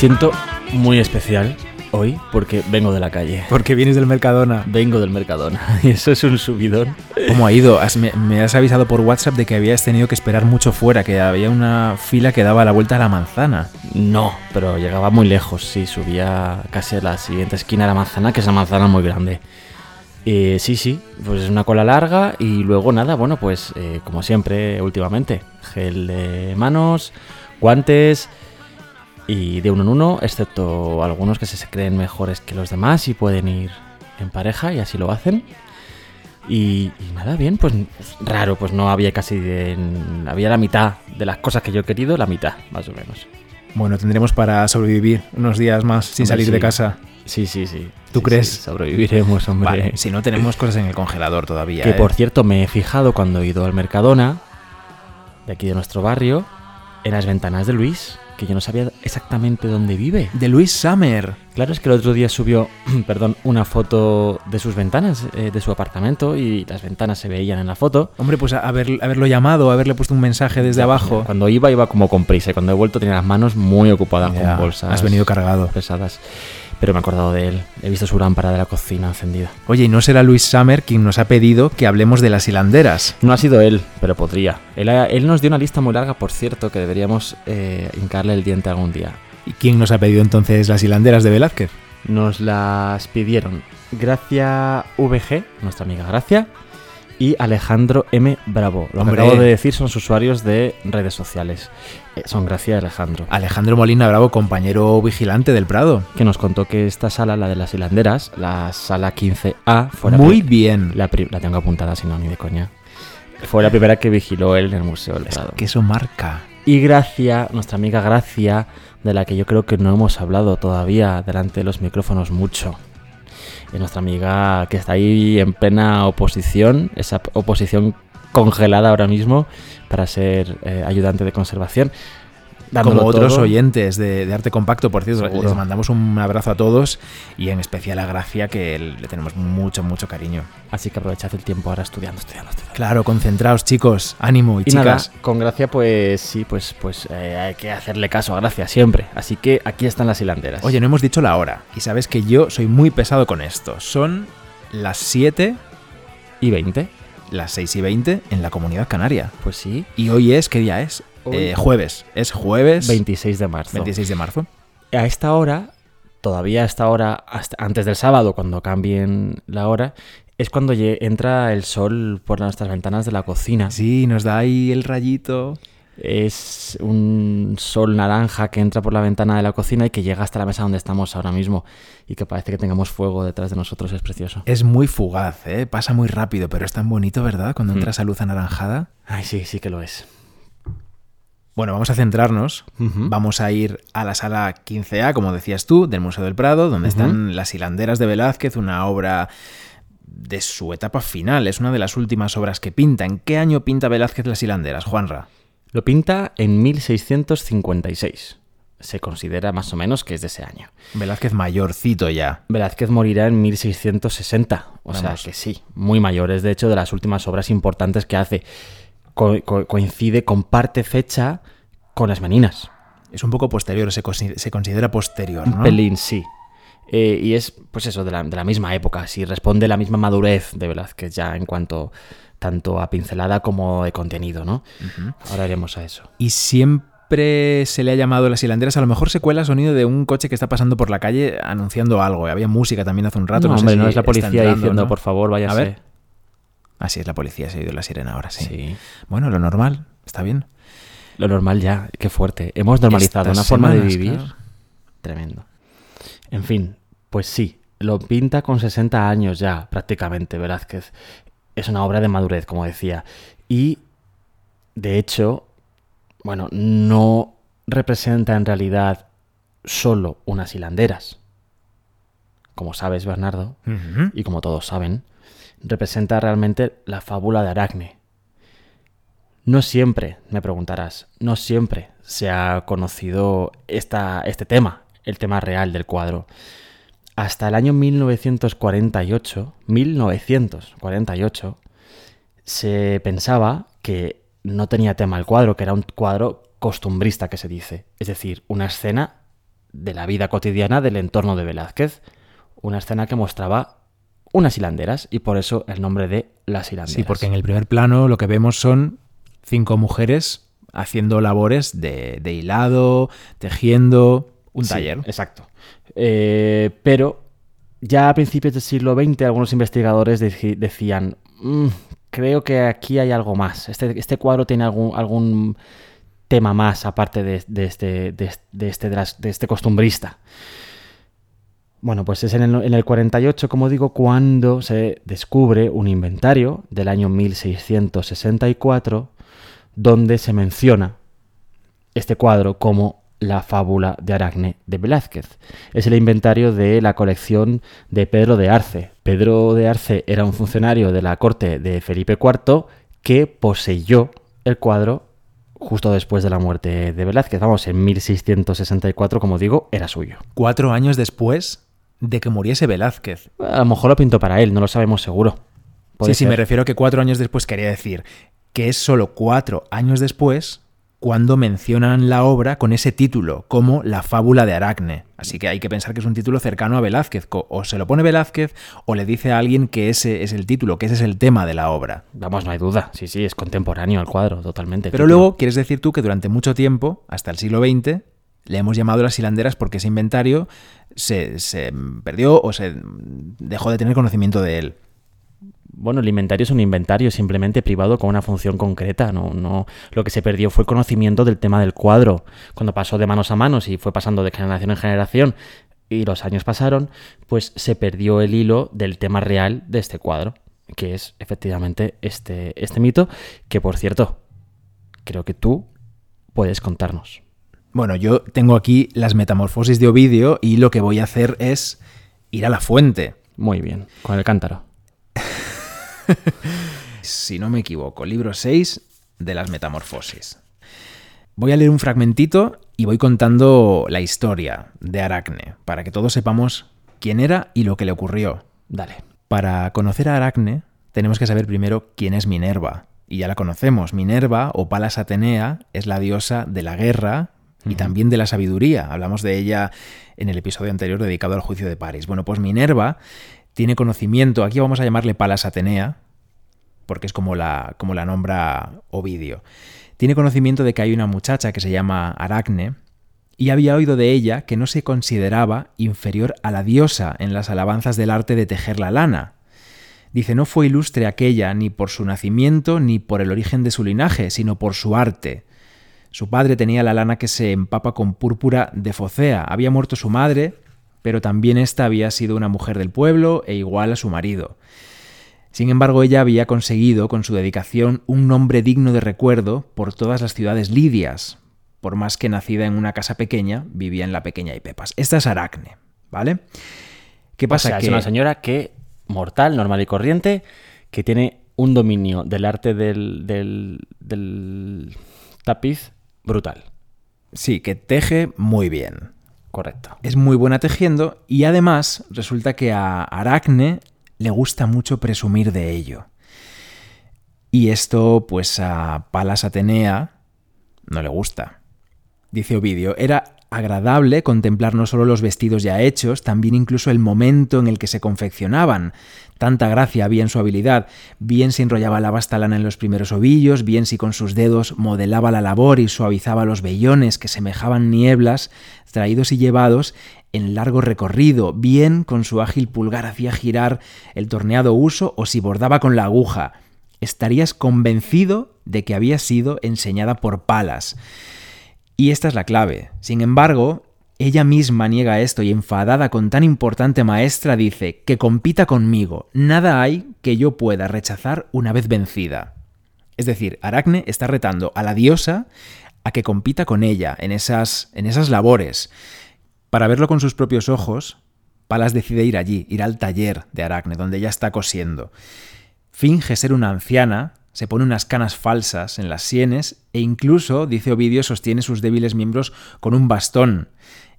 siento muy especial hoy porque vengo de la calle. Porque vienes del Mercadona. Vengo del Mercadona y eso es un subidón. ¿Cómo ha ido? Has- me, me has avisado por WhatsApp de que habías tenido que esperar mucho fuera, que había una fila que daba la vuelta a la manzana. No, pero llegaba muy lejos, sí, subía casi a la siguiente esquina de la manzana, que es una manzana muy grande. Eh, sí, sí, pues es una cola larga y luego nada, bueno, pues eh, como siempre últimamente, gel de manos, guantes y de uno en uno, excepto algunos que se creen mejores que los demás y pueden ir en pareja y así lo hacen. Y, y nada, bien, pues raro, pues no había casi, de- había la mitad de las cosas que yo he querido, la mitad, más o menos. Bueno, tendremos para sobrevivir unos días más sin Hombre, salir sí. de casa. Sí, sí, sí. ¿Tú Sí, crees? sí, sobreviviremos, hombre. Vale, si no tenemos cosas en el congelador todavía. que ¿eh? por cierto me he fijado cuando he ido al Mercadona, de aquí de nuestro barrio, en las ventanas de Luis, que yo no sabía exactamente dónde vive. De Luis Summer. Claro, es que el otro día subió, perdón, una foto de sus ventanas, eh, de su apartamento, y las ventanas se veían en la foto. Hombre, pues a- haber- haberlo llamado, haberle puesto un mensaje desde abajo. Cuando iba, iba como con prisa, y cuando he vuelto tenía las manos muy ocupadas Ya, con bolsas Has venido cargado. pesadas. Pero me he acordado de él. He visto su lámpara de la cocina encendida. Oye, ¿y no será Luis Summer quien nos ha pedido que hablemos de las hilanderas? No ha sido él, pero podría. Él, nos dio una lista muy larga, por cierto, que deberíamos eh, hincarle el diente algún día. ¿Y quién nos ha pedido entonces las hilanderas de Velázquez? Nos las pidieron Gracia VG, nuestra amiga Gracia, y Alejandro M. Bravo. Lo que acabo de decir son sus usuarios de redes sociales. Eh, son Gracia y Alejandro. Alejandro Molina Bravo, compañero vigilante del Prado. Que nos contó que esta sala, la de las hilanderas, la sala 15A, fue la Muy bien. La, tengo apuntada, si no, ni de coña. Fue la primera que vigiló él en el Museo del Es Prado. que eso marca. Y Gracia, nuestra amiga Gracia, de la que yo creo que no hemos hablado todavía delante de los micrófonos mucho. Es nuestra amiga que está ahí en plena oposición, esa oposición congelada ahora mismo para ser eh, ayudante de conservación. Como otros todo. oyentes de, de Arte Compacto, por cierto, Seguro. les mandamos un abrazo a todos y en especial a Gracia, que le tenemos mucho, mucho cariño. Así que aprovechad el tiempo ahora estudiando, estudiando, estudiando. Claro, concentraos, chicos, ánimo y, Y nada, chicas. con Gracia pues sí, pues, pues eh, hay que hacerle caso a Gracia siempre. Así que aquí están las hilanderas. Oye, no hemos dicho la hora y sabes que yo soy muy pesado con esto. Son las 7, ¿y 20? las 6 y 20 en la Comunidad Canaria. Pues sí, Y hoy es, ¿qué día es? Eh, jueves. Es jueves 26 de marzo. 26 de marzo. a esta hora, todavía a esta hora, hasta antes del sábado, cuando cambien la hora, es cuando entra el sol por nuestras ventanas de la cocina. Sí, nos da ahí el rayito. Es un sol naranja que entra por la ventana de la cocina y que llega hasta la mesa donde estamos ahora mismo y que parece que tengamos fuego detrás de nosotros. Es precioso. Es muy fugaz, ¿eh? Pasa muy rápido, pero es tan bonito, ¿verdad? Cuando entra esa luz anaranjada. Ay, sí, sí que lo es. Bueno, vamos a centrarnos. Vamos a ir a la sala 15A, como decías tú, del Museo del Prado, donde están Las Hilanderas de Velázquez, una obra de su etapa final. Es una de las últimas obras que pinta. ¿En qué año pinta Velázquez Las Hilanderas, Juanra? Lo pinta en 1656. Se considera más o menos que es de ese año. Velázquez mayorcito ya. Velázquez morirá en 1660, o sea que sí, muy mayor. Es de hecho de las últimas obras importantes que hace. Co- co- coincide, comparte fecha con las Meninas. Es un poco posterior, se, se considera posterior, Un ¿no? pelín, sí. Eh, y es, pues eso, de la, de la misma época. Sí, responde la misma madurez de Velázquez ya en cuanto tanto a pincelada como de contenido, ¿no? Ahora iremos a eso. Y siempre se le ha llamado Las Hilanderas. A lo mejor se cuela el sonido de un coche que está pasando por la calle anunciando algo. Había música también hace un rato. no, no sé hombre, si no es la policía entrando, diciendo, ¿no? por favor, váyase. A ver. Ah, sí, es la policía, se ha oído la sirena ahora, sí. Sí. Bueno, lo normal, está bien. Lo normal ya, qué fuerte. Hemos normalizado Estas una forma de vivir claro. tremendo. En fin, pues sí, lo pinta con 60 años ya, prácticamente, Velázquez. Es una obra de madurez, como decía. Y, de hecho, bueno, no representa en realidad solo unas hilanderas. Como sabes, Bernardo, y como todos saben, representa realmente la fábula de Aracne. No siempre, me preguntarás, no siempre se ha conocido esta, este tema, el tema real del cuadro. Hasta el año 1948, 1948, se pensaba que no tenía tema el cuadro, que era un cuadro costumbrista que se dice, es decir, una escena de la vida cotidiana del entorno de Velázquez. Una escena que mostraba unas hilanderas y por eso el nombre de las hilanderas. Sí, porque en el primer plano lo que vemos son cinco mujeres haciendo labores de, hilado, tejiendo, un taller. Exacto. Eh, pero ya a principios del siglo XX algunos investigadores decían, mm, creo que aquí hay algo más. Este, este cuadro tiene algún, algún tema más aparte de, este, de, este, de este costumbrista. Bueno, pues es en el, en el, 48, como digo, cuando se descubre un inventario del año 1664 donde se menciona este cuadro como la fábula de Aracne de Velázquez. Es el inventario de la colección de Pedro de Arce. Pedro de Arce era un funcionario de la corte de Felipe IV que poseyó el cuadro justo después de la muerte de Velázquez. Vamos, en 1664, como digo, era suyo. Cuatro años después de que muriese Velázquez. A lo mejor lo pintó para él, no lo sabemos seguro. sí, sí, me refiero a que cuatro años después quería decir que es solo cuatro años después cuando mencionan la obra con ese título, como La fábula de Aracne. Así que hay que pensar que es un título cercano a Velázquez. O se lo pone Velázquez o le dice a alguien que ese es el título, que ese es el tema de la obra. Vamos, no hay duda. Sí, sí, es contemporáneo al cuadro, totalmente. Pero luego quieres decir tú que durante mucho tiempo, hasta el siglo XX, le hemos llamado las hilanderas porque ese inventario se, se perdió o se dejó de tener conocimiento de él bueno, el inventario es un inventario simplemente privado con una función concreta. No, no, lo que se perdió fue conocimiento del tema del cuadro. Cuando pasó de manos a manos y fue pasando de generación en generación y los años pasaron, pues se perdió el hilo del tema real de este cuadro, que es efectivamente este, este mito, que por cierto, creo que tú puedes contarnos. Bueno, yo tengo aquí las metamorfosis de Ovidio y lo que voy a hacer es ir a la fuente. Muy bien, con el cántaro. si no me equivoco, libro 6 de las Metamorfosis. Voy a leer un fragmentito y voy contando la historia de Aracne, para que todos sepamos quién era y lo que le ocurrió. Dale. Para conocer a Aracne, tenemos que saber primero quién es Minerva. Y ya la conocemos. Minerva, o Palas Atenea, es la diosa de la guerra y también de la sabiduría. Hablamos de ella en el episodio anterior dedicado al juicio de París. Bueno, pues Minerva tiene conocimiento, aquí vamos a llamarle Palas Atenea, porque es como la, como la nombra Ovidio. Tiene conocimiento de que hay una muchacha que se llama Aracne, y había oído de ella que no se consideraba inferior a la diosa en las alabanzas del arte de tejer la lana. Dice, no fue ilustre aquella ni por su nacimiento ni por el origen de su linaje, sino por su arte. Su padre tenía la lana que se empapa con púrpura de focea. Había muerto su madre, pero también ésta había sido una mujer del pueblo e igual a su marido. Sin embargo, ella había conseguido, con su dedicación, un nombre digno de recuerdo por todas las ciudades lidias, por más que nacida en una casa pequeña, vivía en la pequeña Ipepas. Esta es Aracne, ¿vale? ¿Qué pasa? que... Es una señora que, mortal, normal y corriente, que tiene un dominio del arte del, del, del tapiz brutal. Sí, que teje muy bien. Correcto. Es muy buena tejiendo y además resulta que a Aracne le gusta mucho presumir de ello. Y esto, pues a Palas Atenea no le gusta. Dice Ovidio, era agradable contemplar no solo los vestidos ya hechos, también incluso el momento en el que se confeccionaban. Tanta gracia había en su habilidad, bien si enrollaba la vasta lana en los primeros ovillos, bien si con sus dedos modelaba la labor y suavizaba los vellones que semejaban nieblas, traídos y llevados en largo recorrido, bien con su ágil pulgar hacía girar el torneado uso o si bordaba con la aguja. Estarías convencido de que había sido enseñada por Palas. Y esta es la clave. Sin embargo, ella misma niega esto y enfadada con tan importante maestra dice que compita conmigo, nada hay que yo pueda rechazar una vez vencida. Es decir, Aracne está retando a la diosa a que compita con ella en esas, en esas labores. Para verlo con sus propios ojos, Palas decide ir allí, ir al taller de Aracne, donde ella está cosiendo. Finge ser una anciana se pone unas canas falsas en las sienes e incluso, dice Ovidio, sostiene sus débiles miembros con un bastón.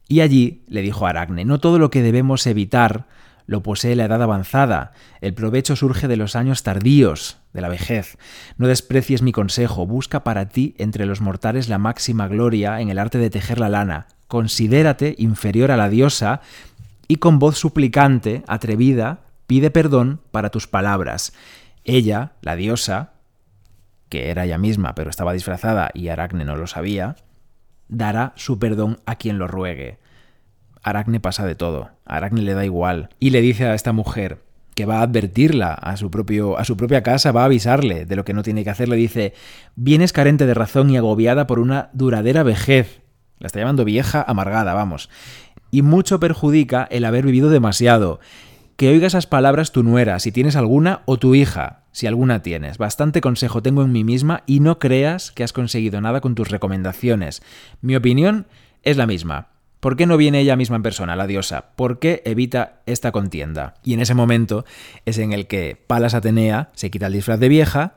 Y allí le dijo a Aracne, no todo lo que debemos evitar lo posee la edad avanzada, el provecho surge de los años tardíos, de la vejez. No desprecies mi consejo, busca para ti entre los mortales la máxima gloria en el arte de tejer la lana, considérate inferior a la diosa y con voz suplicante, atrevida, pide perdón para tus palabras. Ella, la diosa, que era ella misma pero estaba disfrazada y Aracne no lo sabía, dará su perdón a quien lo ruegue. Aracne pasa de todo, Aracne le da igual y le dice a esta mujer que va a advertirla a su, propio, a su propia casa, va a avisarle de lo que no tiene que hacer, le dice, vienes carente de razón y agobiada por una duradera vejez. La está llamando vieja amargada, vamos. Y mucho perjudica el haber vivido demasiado que oiga esas palabras tu nuera, si tienes alguna, o tu hija, si alguna tienes. Bastante consejo tengo en mí misma y no creas que has conseguido nada con tus recomendaciones. Mi opinión es la misma. ¿Por qué no viene ella misma en persona, la diosa? ¿Por qué evita esta contienda? Y en ese momento es en el que Palas Atenea se quita el disfraz de vieja,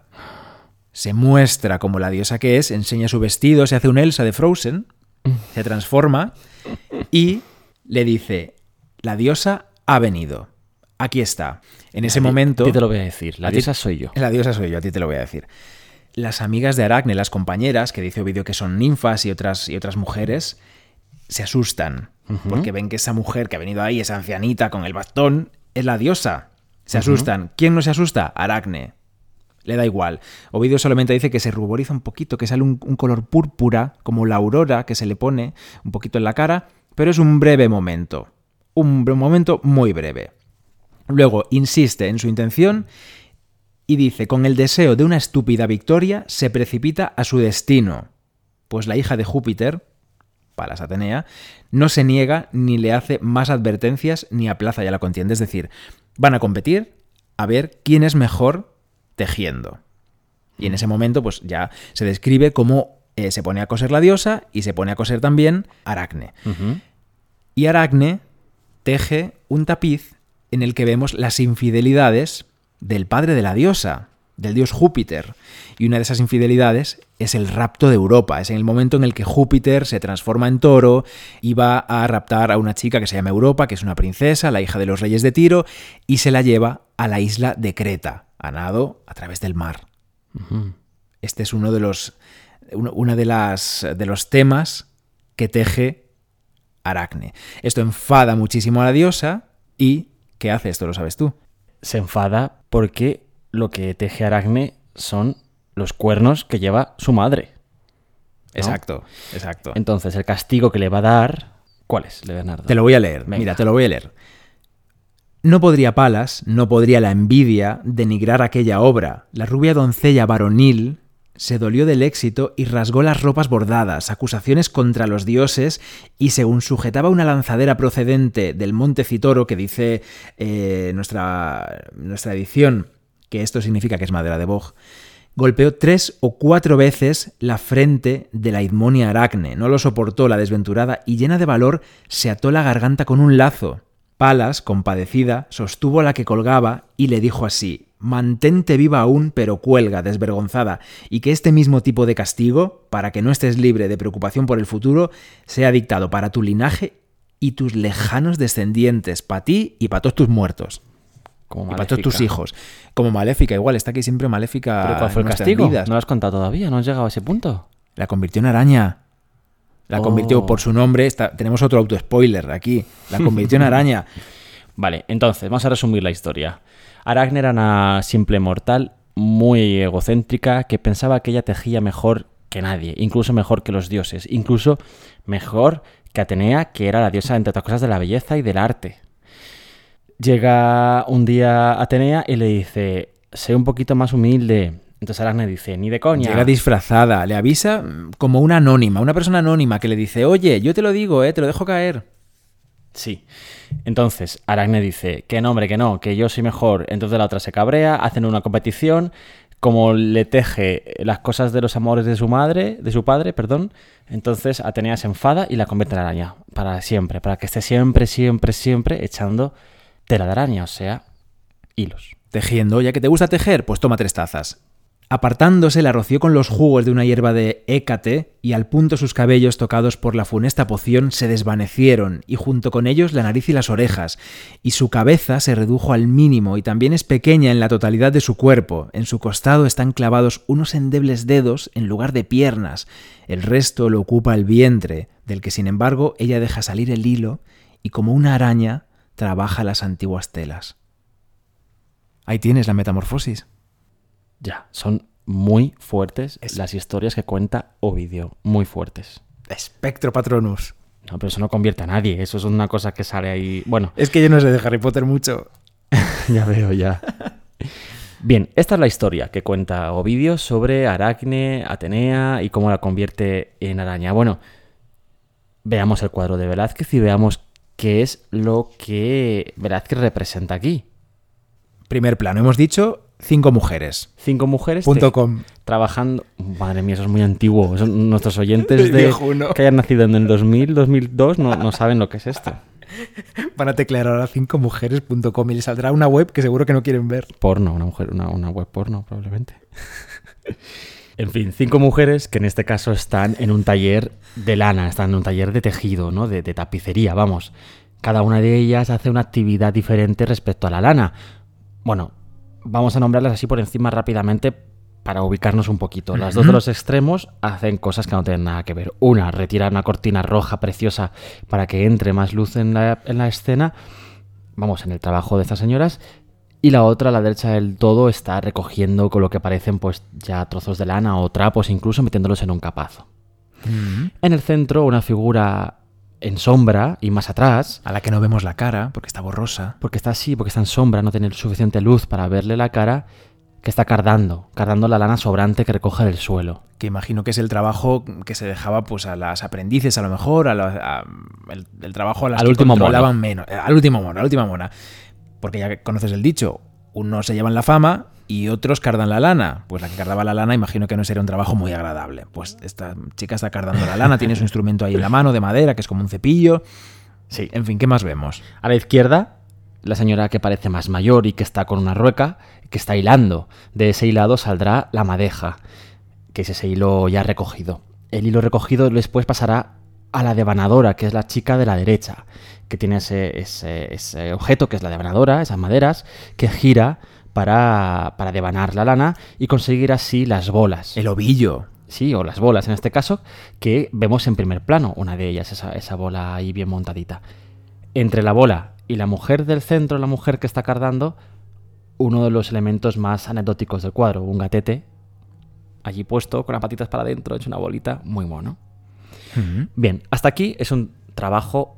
se muestra como la diosa que es, enseña su vestido, se hace un Elsa de Frozen, se transforma y le dice, la diosa ha venido. Aquí está. En ese momento. A ti te lo voy a decir. La diosa soy yo. La diosa soy yo, a ti te lo voy a decir. Las amigas de Aracne, las compañeras, que dice Ovidio que son ninfas y otras, y otras mujeres, se asustan. Porque ven que esa mujer que ha venido ahí, esa ancianita con el bastón, es la diosa. Se asustan. ¿Quién no se asusta? Aracne. Le da igual. Ovidio solamente dice que se ruboriza un poquito, que sale un, un color púrpura, como la aurora que se le pone un poquito en la cara, pero es un breve momento. Un momento muy breve. Luego insiste en su intención y dice, con el deseo de una estúpida victoria, se precipita a su destino, pues la hija de Júpiter, Palas Atenea, no se niega ni le hace más advertencias ni aplaza ya la contienda. Es decir, van a competir a ver quién es mejor tejiendo. Y en ese momento, pues ya se describe cómo eh, se pone a coser la diosa y se pone a coser también Aracne. Y Aracne teje un tapiz en el que vemos las infidelidades del padre de la diosa, del dios Júpiter. Y una de esas infidelidades es el rapto de Europa. Es en el momento en el que Júpiter se transforma en toro y va a raptar a una chica que se llama Europa, que es una princesa, la hija de los reyes de Tiro, y se la lleva a la isla de Creta, a nado a través del mar. Este es uno de los, una de, las, de los temas que teje Aracne. Esto enfada muchísimo a la diosa y ¿Qué hace esto? ¿Lo sabes tú? Se enfada porque lo que teje Aracne son los cuernos que lleva su madre. Exacto, exacto. Entonces, el castigo que le va a dar. ¿Cuál es, Leonardo? Te lo voy a leer. Mira, te lo voy a leer. No podría Palas, no podría la envidia denigrar aquella obra. La rubia doncella varonil se dolió del éxito y rasgó las ropas bordadas, acusaciones contra los dioses, y según sujetaba una lanzadera procedente del monte Citoro, que dice eh, nuestra, nuestra edición que esto significa que es madera de boj, golpeó tres o cuatro veces la frente de la Idmonia Aracne, no lo soportó la desventurada y llena de valor se ató la garganta con un lazo. Palas, compadecida, sostuvo la que colgaba y le dijo así mantente viva aún, pero cuelga, desvergonzada, y que este mismo tipo de castigo, para que no estés libre de preocupación por el futuro, sea dictado para tu linaje y tus lejanos descendientes, para ti y para todos tus muertos. Como y para todos tus hijos. Como maléfica, igual, está aquí siempre maléfica. ¿Pero cuál fue el castigo? No lo has contado todavía, no has llegado a ese punto. La convirtió en araña. La convirtió oh. por su nombre. tenemos otro auto-spoiler aquí. La convirtió en araña. Vale, entonces, vamos a resumir la historia. Aracne era una simple mortal muy egocéntrica que pensaba que ella tejía mejor que nadie, incluso mejor que los dioses, incluso mejor que Atenea, que era la diosa, entre otras cosas, de la belleza y del arte. Llega un día Atenea y le dice, sé un poquito más humilde. Entonces Aracne dice, ni de coña. Llega disfrazada, le avisa como una anónima, una persona anónima que le dice, oye, yo te lo digo, eh, te lo dejo caer. Sí. Entonces, Aracne dice que no, hombre, que no, que yo soy mejor. Entonces la otra se cabrea, hacen una competición. Como le teje las cosas de los amores de su madre, de su padre, perdón, entonces Atenea se enfada y la convierte en araña. Para siempre, para que esté siempre, siempre, siempre echando tela de araña, o sea, hilos. Tejiendo, ya que te gusta tejer, pues toma tres tazas. Apartándose, la roció con los jugos de una hierba de écate y al punto sus cabellos tocados por la funesta poción se desvanecieron y junto con ellos la nariz y las orejas, y su cabeza se redujo al mínimo y también es pequeña en la totalidad de su cuerpo. En su costado están clavados unos endebles dedos en lugar de piernas, el resto lo ocupa el vientre, del que sin embargo ella deja salir el hilo y como una araña trabaja las antiguas telas. Ahí tienes la metamorfosis. Ya, son muy fuertes las historias que cuenta Ovidio, muy fuertes. Espectro Patronus. No, pero eso no convierte a nadie, eso es una cosa que sale ahí. Bueno. Es que yo no sé de Harry Potter mucho. ya veo, ya. Bien, esta es la historia que cuenta Ovidio sobre Aracne, Atenea y cómo la convierte en araña. Bueno, veamos el cuadro de Velázquez y veamos qué es lo que Velázquez representa aquí. Primer plano, hemos dicho cinco mujeres. Cinco mujeres. com. Trabajando. Madre mía, eso es muy antiguo. nuestros oyentes de, que hayan nacido en el 2000, 2002 no, no saben lo que es esto. Van a teclear ahora cinco mujeres.com y les saldrá una web que seguro que no quieren ver. Porno, una mujer, una, una web porno, probablemente. en fin, cinco mujeres que en este caso están en un taller de lana, están en un taller de tejido, ¿no? De, de tapicería, vamos. Cada una de ellas hace una actividad diferente respecto a la lana. Bueno, vamos a nombrarlas así por encima rápidamente para ubicarnos un poquito. Las dos de los extremos hacen cosas que no tienen nada que ver. Una, retira una cortina roja preciosa para que entre más luz en la, en la escena. Vamos, en el trabajo de estas señoras. Y la otra, a la derecha del todo, está recogiendo con lo que parecen pues ya trozos de lana o trapos, incluso metiéndolos en un capazo. En el centro, una figura en sombra y más atrás. A la que no vemos la cara, porque está borrosa. Porque está así, porque está en sombra, no tiene suficiente luz para verle la cara, que está cardando, cardando la lana sobrante que recoge del suelo. Que imagino que es el trabajo que se dejaba pues a las aprendices a lo mejor, a, el, trabajo a las al que último controlaban menos. Eh, al último mono, a la última mona. Porque ya conoces el dicho, unos se llevan la fama y otros cardan la lana. Pues la que cardaba la lana imagino que no sería un trabajo muy agradable. Pues esta chica está cardando la lana, tiene su instrumento ahí en la mano de madera, que es como un cepillo. Sí, en fin, ¿qué más vemos? A la izquierda, la señora que parece más mayor y que está con una rueca, que está hilando. De ese hilado saldrá la madeja, que es ese hilo ya recogido. El hilo recogido después pasará a la devanadora, que es la chica de la derecha, que tiene ese, ese objeto, que es la devanadora, esas maderas, que gira para, para devanar la lana y conseguir así las bolas. El ovillo. Sí, o las bolas en este caso, que vemos en primer plano, una de ellas, esa, esa bola ahí bien montadita. Entre la bola y la mujer del centro, la mujer que está cardando, uno de los elementos más anecdóticos del cuadro, un gatete, allí puesto, con las patitas para adentro, hecho una bolita, muy mono. Bien, hasta aquí es un trabajo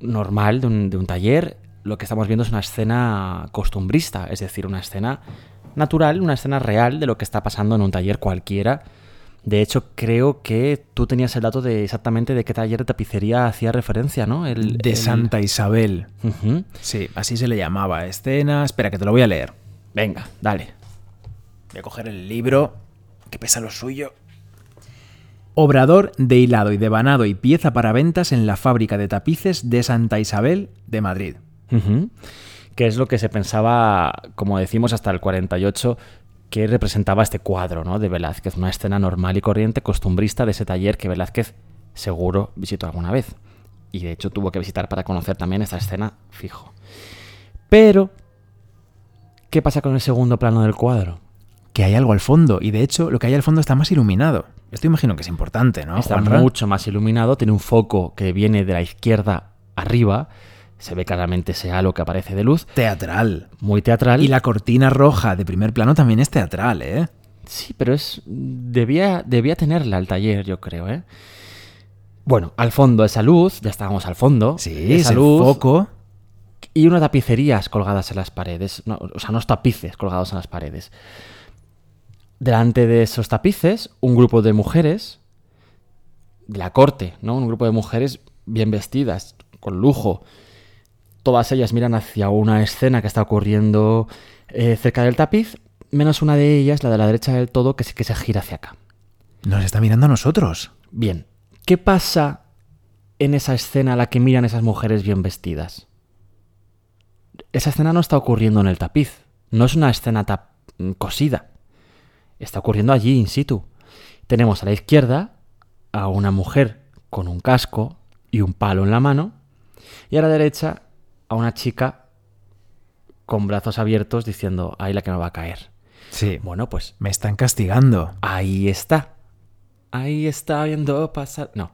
normal de un, de un taller lo que estamos viendo es una escena costumbrista, es decir, una escena natural, una escena real de lo que está pasando en un taller cualquiera. De hecho, creo que tú tenías el dato de exactamente de qué taller de tapicería hacía referencia, ¿no? El, de Santa Isabel. Sí, así se le llamaba. Escena. Espera, que te lo voy a leer. Venga, dale. Voy a coger el libro, que pesa lo suyo. Obrador de hilado y devanado y pieza para ventas en la fábrica de tapices de Santa Isabel de Madrid que es lo que se pensaba, como decimos, hasta el 48, que representaba este cuadro ¿no? de Velázquez, una escena normal y corriente, costumbrista de ese taller que Velázquez seguro visitó alguna vez. Y de hecho tuvo que visitar para conocer también esta escena fijo. Pero, ¿qué pasa con el segundo plano del cuadro? Que hay algo al fondo, y de hecho lo que hay al fondo está más iluminado. Esto imagino que es importante, ¿no? Está mucho más iluminado, tiene un foco que viene de la izquierda arriba, se ve claramente ese halo que aparece de luz. Teatral. Muy teatral. Y la cortina roja de primer plano también es teatral, ¿eh? Sí, pero es. Debía, debía tenerla el taller, yo creo, ¿eh? Bueno, al fondo esa luz, ya estábamos al fondo. Sí, esa luz. foco. Y unas tapicerías colgadas en las paredes. o sea, unos tapices colgados en las paredes. Delante de esos tapices, un grupo de mujeres de la corte, ¿no? Un grupo de mujeres bien vestidas, con lujo, Todas ellas miran hacia una escena que está ocurriendo eh, cerca del tapiz, menos una de ellas, la de la derecha del todo, que sí que se gira hacia acá. Nos está mirando a nosotros. Bien, ¿qué pasa en esa escena a la que miran esas mujeres bien vestidas? Esa escena no está ocurriendo en el tapiz, no es una escena cosida. está ocurriendo allí in situ. Tenemos a la izquierda a una mujer con un casco y un palo en la mano y a la derecha a una chica con brazos abiertos diciendo, ahí la que me va a caer. Sí. Bueno, pues Me están castigando. ahí está. Ahí está viendo pasar. No.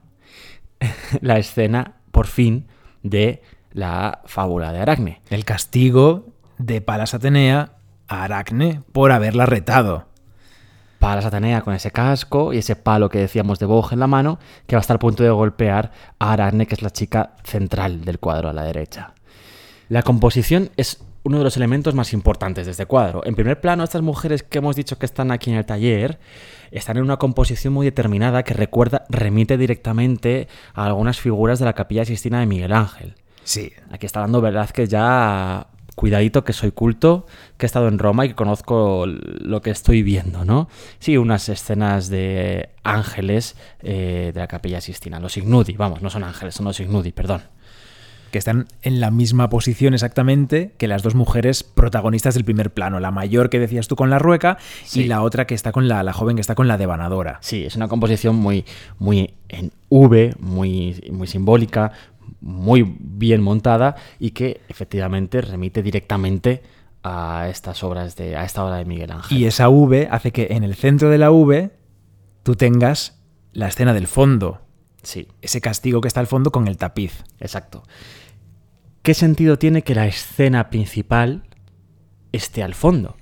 la escena, por fin, de la fábula de Aracne. El castigo de Palas Atenea a Aracne por haberla retado. Para Satanea con ese casco y ese palo que decíamos de Boj en la mano, que va a estar a punto de golpear a Aracne, que es la chica central del cuadro a la derecha. La composición es uno de los elementos más importantes de este cuadro. En primer plano, estas mujeres que hemos dicho que están aquí en el taller están en una composición muy determinada que recuerda, remite directamente a algunas figuras de la Capilla Sistina de Miguel Ángel. Sí. Aquí está dando Velázquez ya cuidadito que soy culto, que he estado en Roma y que conozco lo que estoy viendo, ¿no? Sí, unas escenas de ángeles eh, de la Capilla Sistina, los Ignudi, vamos, no son ángeles, son los Ignudi, perdón. Que están en la misma posición exactamente que las dos mujeres protagonistas del primer plano. La mayor que decías tú con la rueca Sí. y la otra que está con la, la joven que está con la devanadora. Sí, es una composición muy, muy en V, muy, muy simbólica, muy bien montada y que efectivamente remite directamente a estas obras de, a esta obra de Miguel Ángel. Y esa V hace que en el centro de la V tú tengas la escena del fondo. Sí, Ese castigo que está al fondo con el tapiz. Exacto. ¿Qué sentido tiene que la escena principal esté al fondo?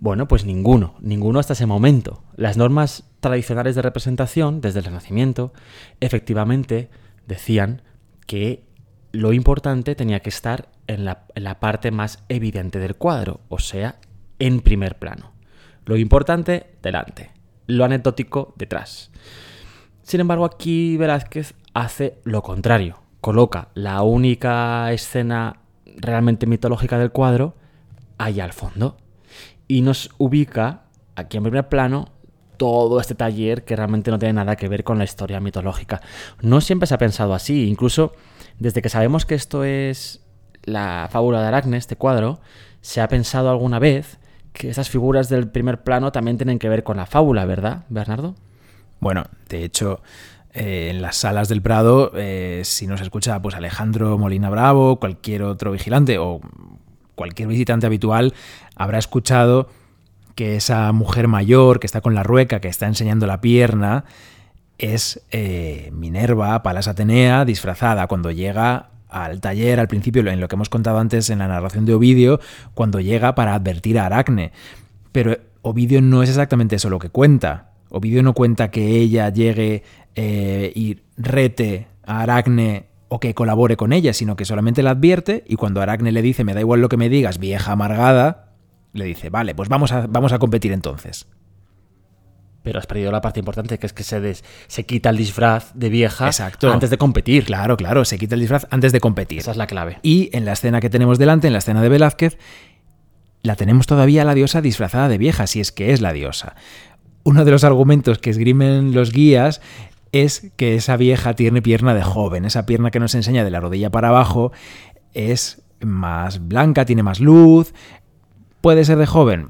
Bueno, pues ninguno, ninguno hasta ese momento. Las normas tradicionales de representación, desde el Renacimiento, efectivamente decían que lo importante tenía que estar en la, en la parte más evidente del cuadro, o sea, en primer plano. Lo importante, delante. Lo anecdótico, detrás. Sin embargo, aquí Velázquez hace lo contrario. Coloca la única escena realmente mitológica del cuadro allá al fondo. Y nos ubica aquí en primer plano todo este taller que realmente no tiene nada que ver con la historia mitológica. No siempre se ha pensado así. Incluso desde que sabemos que esto es la fábula de Aracne, este cuadro, se ha pensado alguna vez que esas figuras del primer plano también tienen que ver con la fábula, ¿verdad, Bernardo? Bueno, de hecho, eh, en las salas del Prado, eh, si nos escucha pues Alejandro Molina Bravo, cualquier otro vigilante o cualquier visitante habitual, habrá escuchado que esa mujer mayor que está con la rueca, que está enseñando la pierna, es eh, Minerva, Palas Atenea, disfrazada cuando llega al taller, al principio, en lo que hemos contado antes en la narración de Ovidio, cuando llega para advertir a Aracne. Pero Ovidio no es exactamente eso lo que cuenta. Ovidio no cuenta que ella llegue eh, y rete a Aracne o que colabore con ella, sino que solamente la advierte y cuando Aracne le dice, me da igual lo que me digas, vieja amargada, le dice, vale, pues vamos a, vamos a competir entonces. Pero has perdido la parte importante, que es que se, des- se quita el disfraz de vieja Exacto. antes de competir. Claro, claro, se quita el disfraz antes de competir. Esa es la clave. Y en la escena que tenemos delante, en la escena de Velázquez, la tenemos todavía la diosa disfrazada de vieja, si es que es la diosa. Uno de los argumentos que esgrimen los guías es que esa vieja tiene pierna de joven, esa pierna que nos enseña de la rodilla para abajo es más blanca, tiene más luz. ¿Puede ser de joven?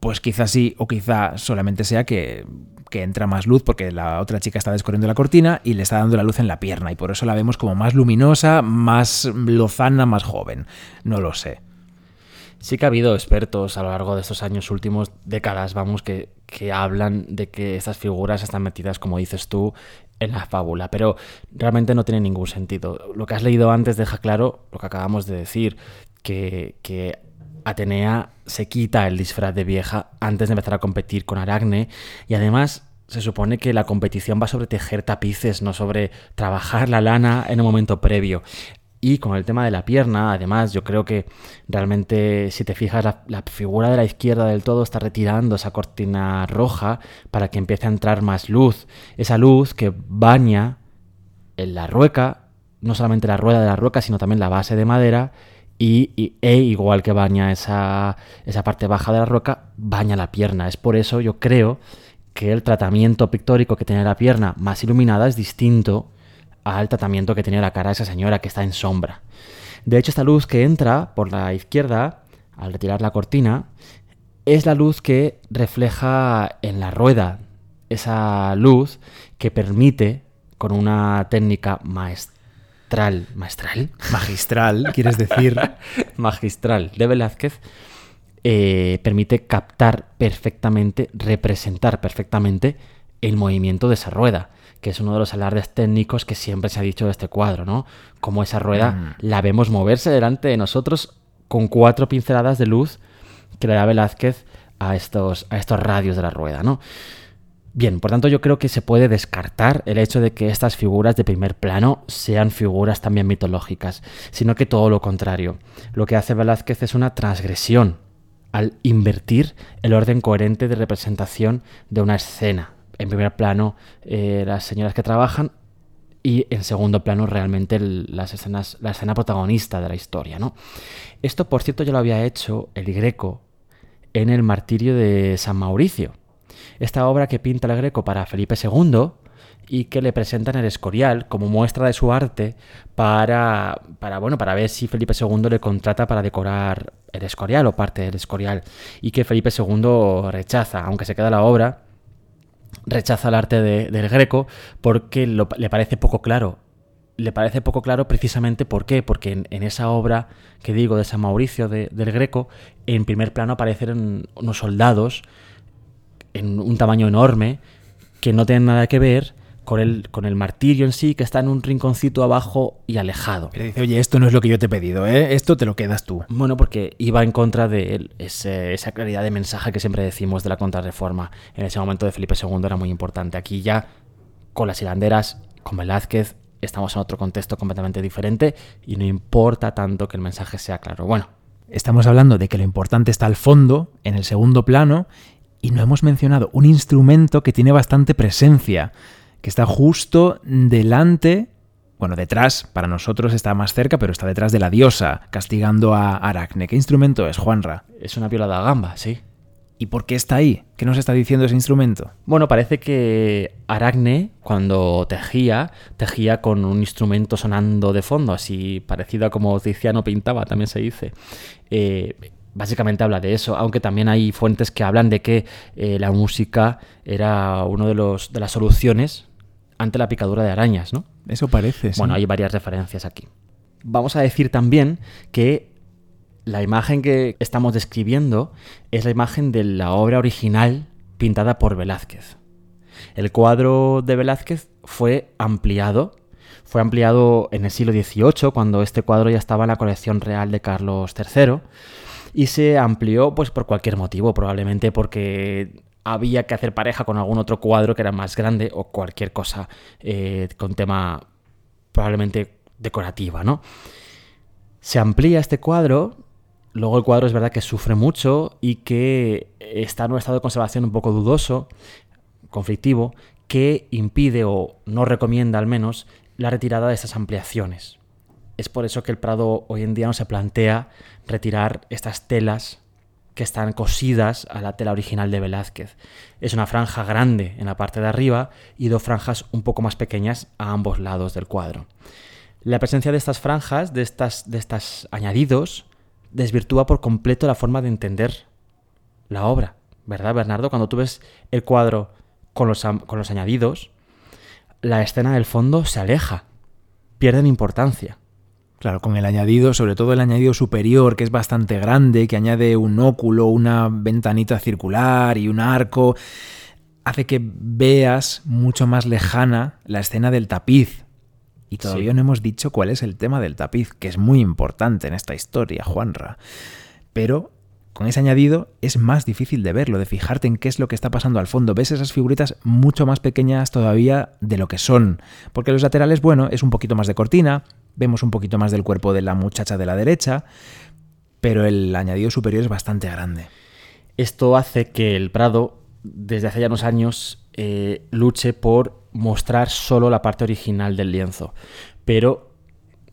Pues quizá sí, o quizá solamente sea que, que entra más luz porque la otra chica está descorriendo la cortina y le está dando la luz en la pierna y por eso la vemos como más luminosa, más lozana, más joven. No lo sé. Sí que ha habido expertos a lo largo de estos años últimos, décadas, vamos, que, que hablan de que estas figuras están metidas, como dices tú, en la fábula, pero realmente no tiene ningún sentido. Lo que has leído antes deja claro lo que acabamos de decir, que, que Atenea se quita el disfraz de vieja antes de empezar a competir con Aracne y además se supone que la competición va sobre tejer tapices, no sobre trabajar la lana en un momento previo. Y con el tema de la pierna, además, yo creo que realmente, si te fijas, la, figura de la izquierda del todo está retirando esa cortina roja para que empiece a entrar más luz. Esa luz que baña en la rueca, no solamente la rueda de la rueca, sino también la base de madera. Y, y e igual que baña esa, esa parte baja de la roca, baña la pierna. Es por eso yo creo que el tratamiento pictórico que tiene la pierna más iluminada es distinto al tratamiento que tenía la cara de esa señora que está en sombra. De hecho, esta luz que entra por la izquierda, al retirar la cortina, es la luz que refleja en la rueda, esa luz que permite, con una técnica maestral, maestral, magistral, quieres decir, magistral de Velázquez, eh, permite captar perfectamente, representar perfectamente el movimiento de esa rueda, que es uno de los alardes técnicos que siempre se ha dicho de este cuadro, ¿no? Como esa rueda Mm. la vemos moverse delante de nosotros con cuatro pinceladas de luz que le da Velázquez a estos, a estos radios de la rueda, ¿no? Bien, por tanto yo creo que se puede descartar el hecho de que estas figuras de primer plano sean figuras también mitológicas, sino que todo lo contrario. Lo que hace Velázquez es una transgresión al invertir el orden coherente de representación de una escena. En primer plano eh, las señoras que trabajan y en segundo plano realmente las escenas, la escena protagonista de la historia. ¿no? Esto, por cierto, ya lo había hecho el Greco en el martirio de San Mauricio. Esta obra que pinta el Greco para Felipe II y que le presenta en el Escorial como muestra de su arte para, para, bueno, para ver si Felipe II le contrata para decorar el Escorial o parte del Escorial y que Felipe II rechaza, aunque se queda la obra, rechaza el arte de- del Greco porque lo- le parece poco claro. Le parece poco claro precisamente por qué, porque en, en esa obra que digo de San Mauricio de- del Greco, en primer plano aparecen unos soldados en un tamaño enorme que no tienen nada que ver con el, con el martirio en sí, que está en un rinconcito abajo y alejado. Pero dice, oye, esto no es lo que yo te he pedido, ¿eh? Esto te lo quedas tú. Bueno, porque iba en contra de ese- esa claridad de mensaje que siempre decimos de la contrarreforma. En ese momento de Felipe II era muy importante. Aquí ya, con las hilanderas, con Velázquez, estamos en otro contexto completamente diferente y no importa tanto que el mensaje sea claro. Bueno, Estamos hablando de que lo importante está al fondo, en el segundo plano, y no hemos mencionado un instrumento que tiene bastante presencia, que está justo delante, bueno, detrás, para nosotros está más cerca, pero está detrás de la diosa, castigando a Aracne. ¿Qué instrumento es, Juanra? es una viola da gamba, sí. ¿Y por qué está ahí? ¿Qué nos está diciendo ese instrumento? Bueno, parece que Aracne, cuando tejía, tejía con un instrumento sonando de fondo, así parecido a como Tiziano pintaba, también se dice. Eh, básicamente habla de eso, aunque también hay fuentes que hablan de que eh, la música era una de, los, de las soluciones ante la picadura de arañas, ¿no? Eso parece. sí. Bueno, hay varias referencias aquí. Vamos a decir también que la imagen que estamos describiendo es la imagen de la obra original pintada por Velázquez. El cuadro de Velázquez fue ampliado, fue ampliado en el siglo XVIII, cuando este cuadro ya estaba en la colección real de Carlos III, y se amplió pues por cualquier motivo, probablemente porque había que hacer pareja con algún otro cuadro que era más grande o cualquier cosa eh, con tema probablemente decorativa, ¿no? Se amplía este cuadro, luego el cuadro es verdad que sufre mucho y que está en un estado de conservación un poco dudoso, conflictivo, que impide o no recomienda al menos la retirada de estas ampliaciones. Es por eso que el Prado hoy en día no se plantea retirar estas telas que están cosidas a la tela original de Velázquez. Es una franja grande en la parte de arriba y dos franjas un poco más pequeñas a ambos lados del cuadro. La presencia de estas franjas, de estas, de estas añadidos, desvirtúa por completo la forma de entender la obra, ¿verdad, Bernardo? Cuando tú ves el cuadro con los, con los añadidos, la escena del fondo se aleja, pierden importancia. Claro, con el añadido, sobre todo el añadido superior, que es bastante grande, que añade un óculo, una ventanita circular y un arco, hace que veas mucho más lejana la escena del tapiz. Y todavía Sí. no hemos dicho cuál es el tema del tapiz, que es muy importante en esta historia, Juanra. Pero con ese añadido es más difícil de verlo, de fijarte en qué es lo que está pasando al fondo. Ves esas figuritas mucho más pequeñas todavía de lo que son. Porque los laterales, bueno, es un poquito más de cortina, vemos un poquito más del cuerpo de la muchacha de la derecha, pero el añadido superior es bastante grande. Esto hace que el Prado, desde hace ya unos años, eh, luche por mostrar solo la parte original del lienzo. Pero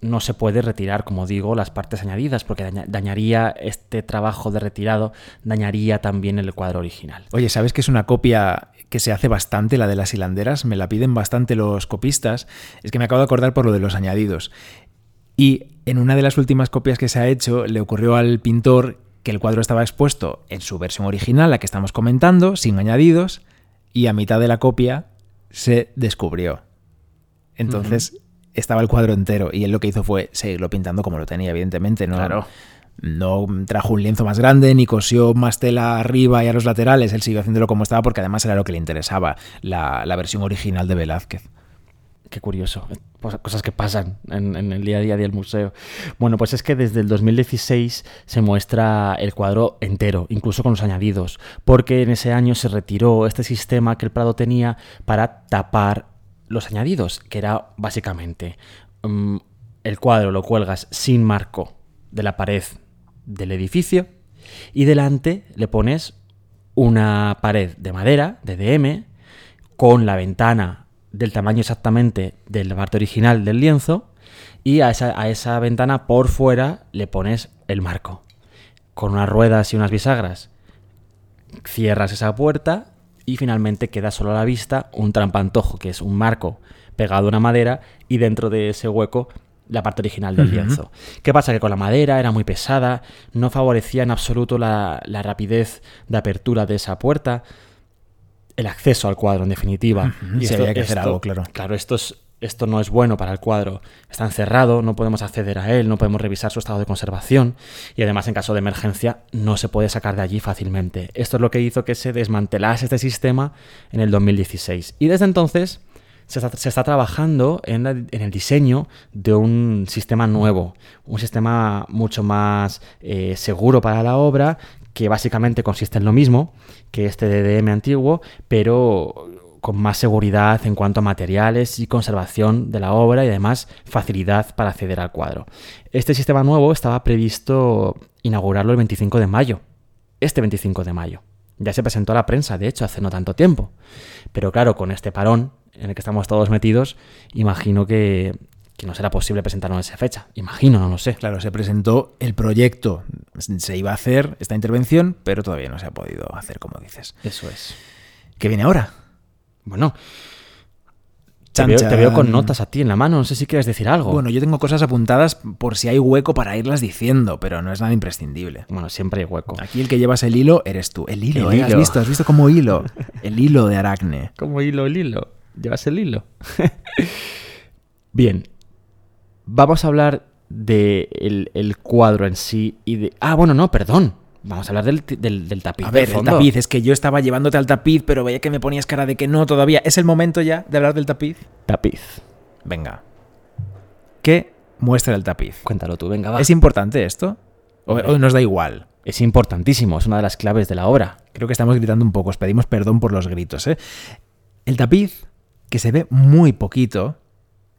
no se puede retirar, como digo, las partes añadidas, porque daña- dañaría este trabajo de retirado, dañaría también el cuadro original. Oye, ¿sabes que es una copia que se hace bastante, la de las hilanderas? Me la piden bastante los copistas. Es que me acabo de acordar por lo de los añadidos. Y en una de las últimas copias que se ha hecho, le ocurrió al pintor que el cuadro estaba expuesto en su versión original, la que estamos comentando, sin añadidos, y a mitad de la copia se descubrió. Entonces estaba el cuadro entero y él lo que hizo fue seguirlo pintando como lo tenía, evidentemente. No, Claro. No trajo un lienzo más grande ni cosió más tela arriba y a los laterales. Él siguió haciéndolo como estaba porque además era lo que le interesaba, la, la versión original de Velázquez. Qué curioso. Pues, Cosas que pasan en, el día a día del museo. Bueno, pues es que desde el 2016 se muestra el cuadro entero, incluso con los añadidos, porque en ese año se retiró este sistema que el Prado tenía para tapar los añadidos, que era básicamente mm, el cuadro lo cuelgas sin marco de la pared del edificio y delante le pones una pared de madera, de DM, con la ventana del tamaño exactamente del parte original del lienzo y a esa, a esa ventana por fuera le pones el marco. Con unas ruedas y unas bisagras cierras esa puerta y finalmente queda solo a la vista un trampantojo, que es un marco pegado a una madera y dentro de ese hueco la parte original del lienzo. ¿Qué pasa? Que con la madera era muy pesada, no favorecía en absoluto la, la rapidez de apertura de esa puerta, el acceso al cuadro en definitiva. Ujú, y había que hacer algo, claro. Claro, esto, es, esto no es bueno para el cuadro. Está encerrado, no podemos acceder a él, no podemos revisar su estado de conservación y además en caso de emergencia no se puede sacar de allí fácilmente. Esto es lo que hizo que se desmantelase este sistema en el 2016. Y desde entonces se está, trabajando en el diseño de un sistema nuevo, un sistema mucho más eh, seguro para la obra, que básicamente consiste en lo mismo que este DDM antiguo, pero con más seguridad en cuanto a materiales y conservación de la obra y además facilidad para acceder al cuadro. Este sistema nuevo estaba previsto inaugurarlo el 25 de mayo, este 25 de mayo. Ya se presentó a la prensa, de hecho, hace no tanto tiempo. Pero claro, con este parón en el que estamos todos metidos, imagino que, que no será posible presentarlo en esa fecha. Imagino, no lo sé. Claro, se presentó el proyecto, se iba a hacer esta intervención, pero todavía no se ha podido hacer, como dices. Eso es. ¿Qué viene ahora? Bueno, te veo, te veo con notas a ti en la mano, no sé si quieres decir algo. Bueno, yo tengo cosas apuntadas por si hay hueco para irlas diciendo, pero no es nada imprescindible. Bueno, siempre hay hueco. Aquí el que llevas el hilo eres tú. El hilo, El ¿eh? ¿Has visto? ¿Has visto como hilo? El hilo de Aracne. Como hilo, el hilo. ¿Llevas el hilo? Bien. Vamos a hablar del de el cuadro en sí y de... Ah, bueno, no, perdón. Vamos a hablar del, del, del tapiz. A del ver, el fondo. tapiz. Es que yo estaba llevándote al tapiz, pero veía que me ponías cara de que no todavía. ¿Es el momento ya de hablar del tapiz? Tapiz. Venga. ¿Qué muestra el tapiz? Cuéntalo tú, venga, va. ¿Es importante esto? ¿O, o nos da igual? Es importantísimo, es una de las claves de la obra. Creo que estamos gritando un poco, os pedimos perdón por los gritos. ¿eh? El tapiz, que se ve muy poquito,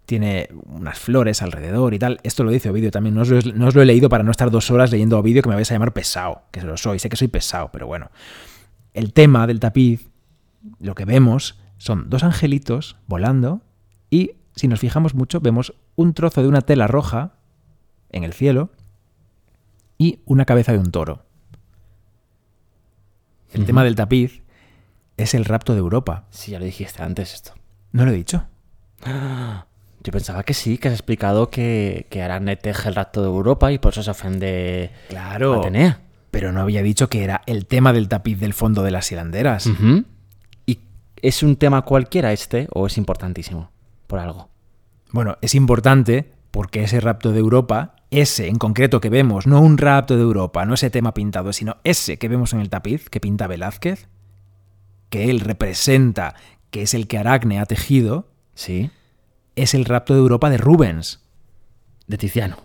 tiene unas flores alrededor y tal. Esto lo dice Ovidio también. No os, lo, he- no os lo he leído para no estar dos horas leyendo a Ovidio que me vais a llamar pesado, que se lo soy. Sé que soy pesado, pero bueno. El tema del tapiz, lo que vemos son dos angelitos volando y, si nos fijamos mucho, vemos un trozo de una tela roja en el cielo y una cabeza de un toro. El tema del tapiz es el rapto de Europa. Sí, ya lo dijiste antes esto. ¿No lo he dicho? Yo pensaba que sí, que has explicado que, que Aracne teje el rapto de Europa y por eso se ofende Claro. Atenea. Pero no había dicho que era el tema del tapiz del fondo de las hilanderas. ¿Y es un tema cualquiera este o es importantísimo? Por algo. Bueno, es importante porque ese rapto de Europa, ese en concreto que vemos, no un rapto de Europa, no ese tema pintado, sino ese que vemos en el tapiz que pinta Velázquez, que él representa, que es el que Aracne ha tejido, Sí. es el rapto de Europa de Rubens. De Tiziano.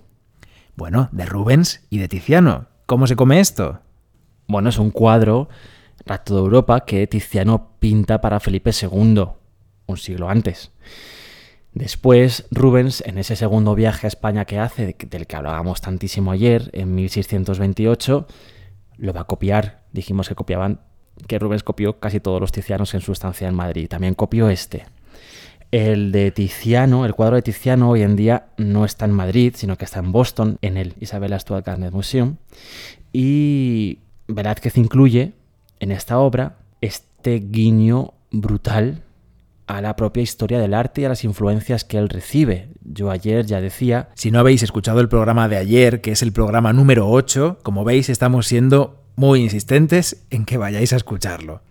Bueno, de Rubens y de Tiziano. ¿Cómo se come esto? Bueno, es un cuadro, Rapto de Europa, que Tiziano pinta para Felipe II, un siglo antes. Después, Rubens, en ese segundo viaje a España que hace, del que hablábamos tantísimo ayer, en 1628, lo va a copiar. Dijimos que copiaban, que Rubens copió casi todos los Tizianos en su estancia en Madrid. También copió este. El de Tiziano, el cuadro de Tiziano hoy en día no está en Madrid, sino que está en Boston, en el Isabella Stuart Gardner Museum. Y Velázquez incluye en esta obra este guiño brutal a la propia historia del arte y a las influencias que él recibe. Yo ayer ya decía... Si no habéis escuchado el programa de ayer, que es el programa número 8, como veis estamos siendo muy insistentes en que vayáis a escucharlo.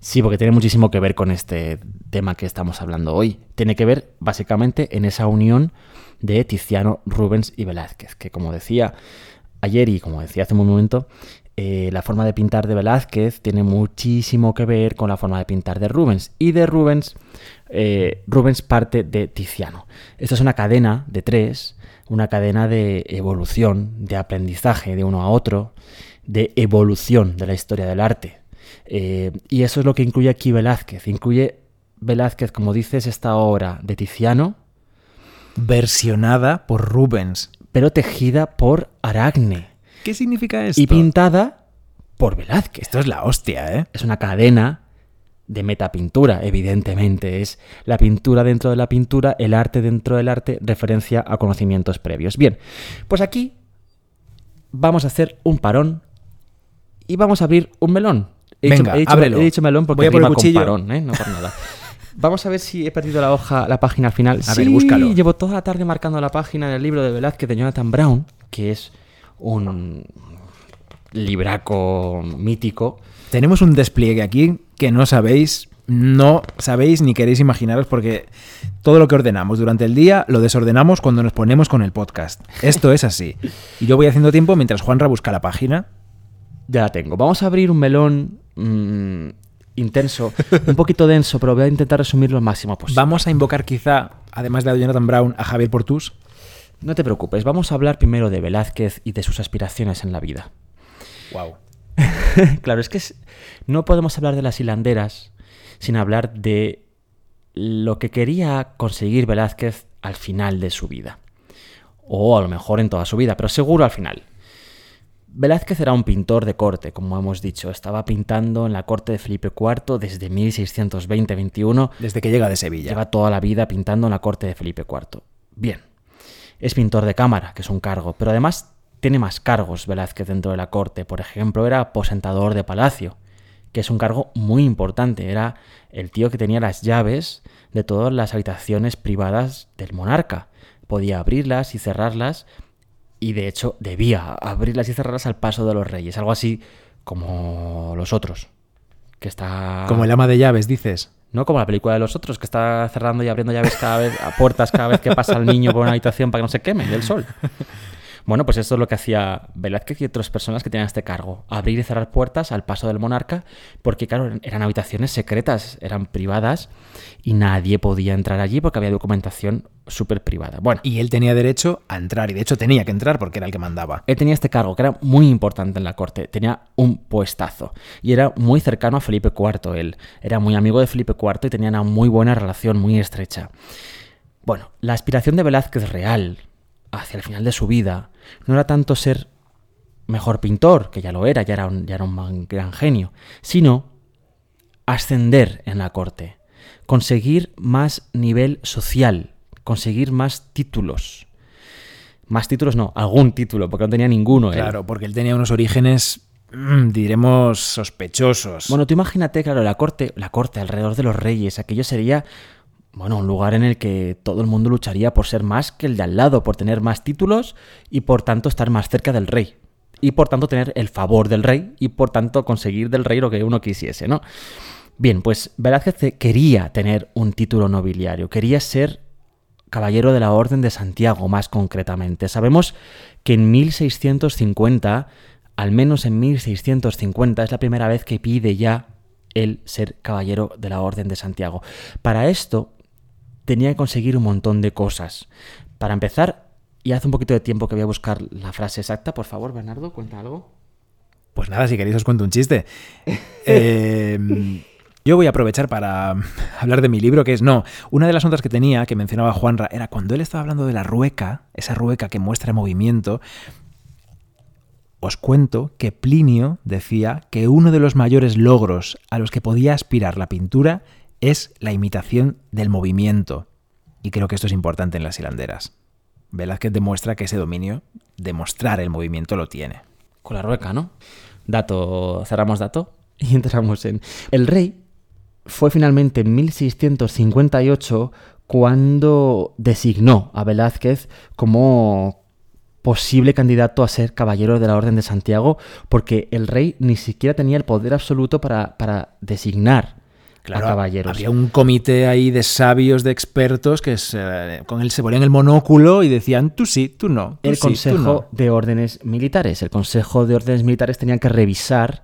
Sí, porque tiene muchísimo que ver con este tema que estamos hablando hoy. Tiene que ver básicamente en esa unión de Tiziano, Rubens y Velázquez, que como decía ayer y como decía hace un momento, eh, la forma de pintar de Velázquez tiene muchísimo que ver con la forma de pintar de Rubens. Y de Rubens, eh, Rubens parte de Tiziano. Esta es una cadena de tres, una cadena de evolución, de aprendizaje de uno a otro, de evolución de la historia del arte. Eh, y eso es lo que incluye aquí Velázquez. Incluye Velázquez, como dices, esta obra de Tiziano. Versionada por Rubens. Pero tejida por Aragne ¿Qué significa esto? y pintada por Velázquez. Esto es la hostia, ¿eh? Es una cadena de metapintura, evidentemente. Es la pintura dentro de la pintura, el arte dentro del arte, referencia a conocimientos previos. Bien, pues aquí vamos a hacer un parón y vamos a abrir un melón. He Venga, dicho, he dicho- ábrelo. he dicho melón porque Voy a por el rima con parón, ¿eh? no por nada. Vamos a ver si he perdido la hoja, la página al final. A ver, Sí, búscalo. Llevo toda la tarde marcando la página del libro de Velázquez de Jonathan Brown, que es un libraco mítico. Tenemos un despliegue aquí que no sabéis, no sabéis ni queréis imaginaros porque todo lo que ordenamos durante el día lo desordenamos cuando nos ponemos con el podcast. Esto es así. Y yo voy haciendo tiempo mientras Juanra busca la página. Ya la tengo. Vamos a abrir un melón mm, intenso, un poquito denso, pero voy a intentar resumir lo máximo posible. Vamos a invocar quizá, además de a Jonathan Brown, a Javier Portus. No te preocupes, vamos a hablar primero de Velázquez y de sus aspiraciones en la vida. Wow. claro, es que es- no podemos hablar de las hilanderas sin hablar de lo que quería conseguir Velázquez al final de su vida. O a lo mejor en toda su vida, pero seguro al final. Velázquez era un pintor de corte, como hemos dicho. Estaba pintando en la corte de Felipe IV desde 1620-21 Desde que llega de Sevilla. Lleva toda la vida pintando en la corte de Felipe IV. Bien. Es pintor de cámara, que es un cargo, pero además tiene más cargos Velázquez dentro de la corte. Por ejemplo, era aposentador de palacio, que es un cargo muy importante. Era el tío que tenía las llaves de todas las habitaciones privadas del monarca. Podía abrirlas y cerrarlas y de hecho debía abrirlas y cerrarlas al paso de los reyes. Algo así como los otros. Que está... Como el ama de llaves, dices. No como la película de los otros, que está cerrando y abriendo llaves cada vez, a puertas cada vez que pasa el niño por una habitación para que no se queme del sol. Bueno, pues esto es lo que hacía Velázquez y otras personas que tenían este cargo. Abrir y cerrar puertas al paso del monarca, porque claro, eran habitaciones secretas, eran privadas y nadie podía entrar allí porque había documentación súper privada. Bueno, Y él tenía derecho a entrar, y de hecho tenía que entrar porque era el que mandaba. él tenía este cargo que era muy importante en la corte, tenía un puestazo y era muy cercano a Felipe IV. Él era muy amigo de Felipe IV y tenían una muy buena relación, muy estrecha. Bueno, la aspiración de Velázquez real hacia el final de su vida no era tanto ser mejor pintor, que ya lo era, ya era un, ya era un gran genio, sino ascender en la corte, conseguir más nivel social, conseguir más títulos. Más títulos no, algún título, porque no tenía ninguno. él. Claro, porque él tenía unos orígenes, mm, diremos, sospechosos. Bueno, tú imagínate, claro, la corte, la corte alrededor de los reyes, aquello sería, bueno, un lugar en el que todo el mundo lucharía por ser más que el de al lado, por tener más títulos y por tanto estar más cerca del rey. Y por tanto tener el favor del rey y por tanto conseguir del rey lo que uno quisiese, ¿no? Bien, pues Velázquez quería tener un título nobiliario, quería ser caballero de la Orden de Santiago más concretamente. Sabemos que en 1650, al menos en 1650, es la primera vez que pide ya el ser caballero de la Orden de Santiago. Para esto tenía que conseguir un montón de cosas. Para empezar, y hace un poquito de tiempo que voy a buscar la frase exacta, por favor, Bernardo, cuenta algo. Pues nada, si queréis os cuento un chiste. Eh, yo voy a aprovechar para hablar de mi libro, que es, no, una de las notas que tenía, que mencionaba Juanra, era cuando él estaba hablando de la rueca, esa rueca que muestra movimiento, os cuento que Plinio decía que uno de los mayores logros a los que podía aspirar la pintura es la imitación del movimiento. Y creo que esto es importante en las hilanderas. Velázquez demuestra que ese dominio, demostrar el movimiento, lo tiene. Con la rueca, ¿no? Dato, cerramos dato y entramos en... El rey fue finalmente en 1658 cuando designó a Velázquez como posible candidato a ser caballero de la Orden de Santiago, porque el rey ni siquiera tenía el poder absoluto para, para designar caballeros. Había un comité ahí de sabios, de expertos, que con él se ponían el monóculo y decían, tú sí, tú no. el Consejo de Órdenes Militares. El Consejo de Órdenes Militares tenía que revisar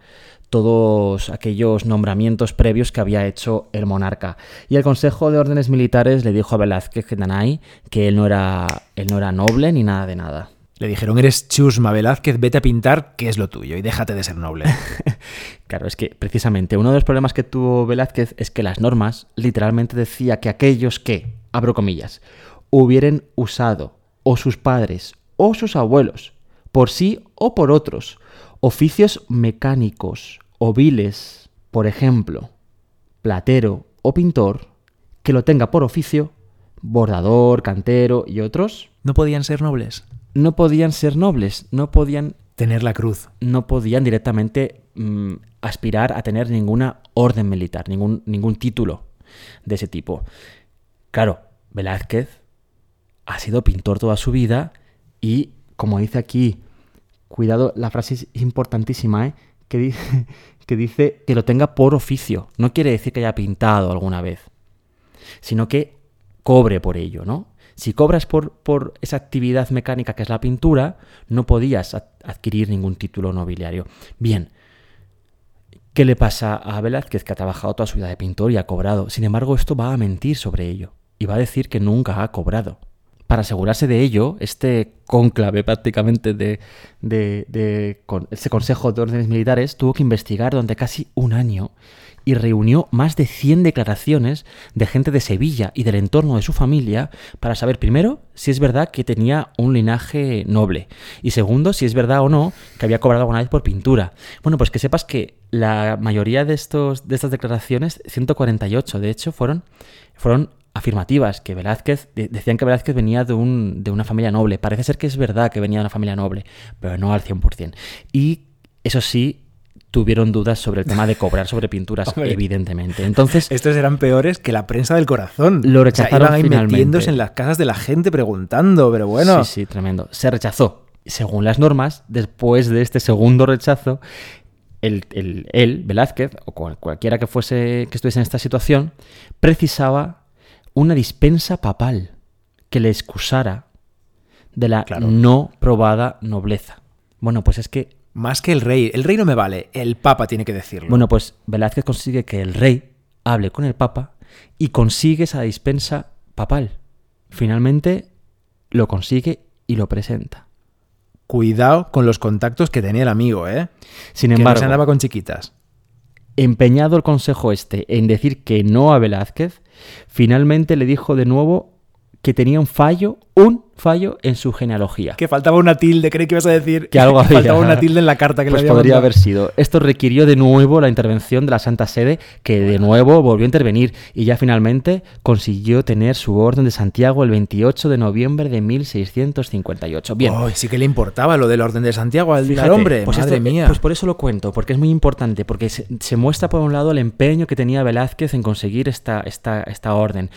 todos aquellos nombramientos previos que había hecho el monarca. Y el Consejo de Órdenes Militares le dijo a Velázquez Danay que él no era, él no era noble ni nada de nada. Le dijeron, eres Chusma Velázquez, vete a pintar, que es lo tuyo, y déjate de ser noble. claro, es que precisamente uno de los problemas que tuvo Velázquez es que las normas literalmente decía que aquellos que, abro comillas, hubieran usado, o sus padres, o sus abuelos, por sí o por otros, oficios mecánicos, o viles, por ejemplo, platero o pintor, que lo tenga por oficio, bordador, cantero y otros. ¿No podían ser nobles? No podían ser nobles, no podían... Tener la cruz. No podían directamente mm, aspirar a tener ninguna orden militar, ningún, ningún título de ese tipo. Claro, Velázquez ha sido pintor toda su vida y, como dice aquí, cuidado, la frase es importantísima, ¿eh? que dice, que dice que lo tenga por oficio. No quiere decir que haya pintado alguna vez, sino que cobre por ello, ¿no? Si cobras por, por esa actividad mecánica que es la pintura, no podías adquirir ningún título nobiliario. Bien, ¿qué le pasa a Velázquez que ha trabajado toda su vida de pintor y ha cobrado? Sin embargo, esto va a mentir sobre ello y va a decir que nunca ha cobrado para asegurarse de ello, este cónclave prácticamente de, de, ese Consejo de Órdenes Militares tuvo que investigar durante casi un año y reunió más de 100 declaraciones de gente de Sevilla y del entorno de su familia para saber primero si es verdad que tenía un linaje noble y segundo si es verdad o no que había cobrado alguna vez por pintura. Bueno, pues que sepas que la mayoría de, estos, de estas declaraciones, 148 de hecho, fueron, fueron afirmativas, que Velázquez, decían que Velázquez venía de, un, de una familia noble. Parece ser que es verdad que venía de una familia noble, pero no al 100%. Y eso sí, tuvieron dudas sobre el tema de cobrar sobre pinturas, evidentemente. Entonces, estos eran peores que la prensa del corazón. Lo rechazaron o iban metiéndose en las casas de la gente preguntando, pero bueno. Sí, sí, tremendo. Se rechazó. Según las normas, después de este segundo rechazo, el, el, él, Velázquez, o cualquiera que fuese que estuviese en esta situación, precisaba una dispensa papal que le excusara de la no probada nobleza. Bueno, pues es que... Más que el rey. El rey no me vale, el papa tiene que decirlo. Bueno, pues Velázquez consigue que el rey hable con el papa y consigue esa dispensa papal. Finalmente lo consigue y lo presenta. Cuidado con los contactos que tenía el amigo, ¿eh? Sin embargo, que andaba con chiquitas. Empeñado el consejo este en decir que no a Velázquez, finalmente le dijo de nuevo que tenía un fallo, un fallo en su genealogía. Que faltaba una tilde, creí que ibas a decir. Que algo había. Faltaba una tilde en la carta que pues le había podría haber sido. Esto requirió de nuevo la intervención de la Santa Sede, que de nuevo volvió a intervenir y ya finalmente consiguió tener su orden de Santiago el 28 de noviembre de 1658. Bien. sí que le importaba lo del orden de Santiago al hombre. Pues madre mía. Pues por eso lo cuento, porque es muy importante, porque se, muestra por un lado el empeño que tenía Velázquez en conseguir esta, esta, esta orden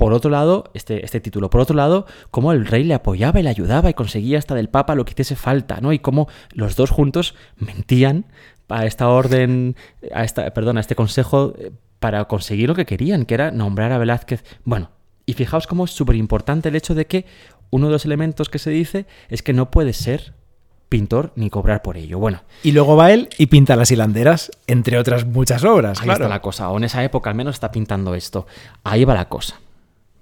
por otro lado, este, este título, por otro lado, cómo el rey le apoyaba y le ayudaba y conseguía hasta del Papa lo que hiciese falta, ¿no? Y cómo los dos juntos mentían a esta orden, a esta, perdón, a este consejo eh, para conseguir lo que querían, que era nombrar a Velázquez. Bueno, y fijaos cómo es súper importante el hecho de que uno de los elementos que se dice es que no puede ser pintor ni cobrar por ello. Bueno. Y luego va él y pinta las hilanderas, entre otras muchas obras. Ahí está la cosa, o en esa época al menos está pintando esto. Ahí va la cosa.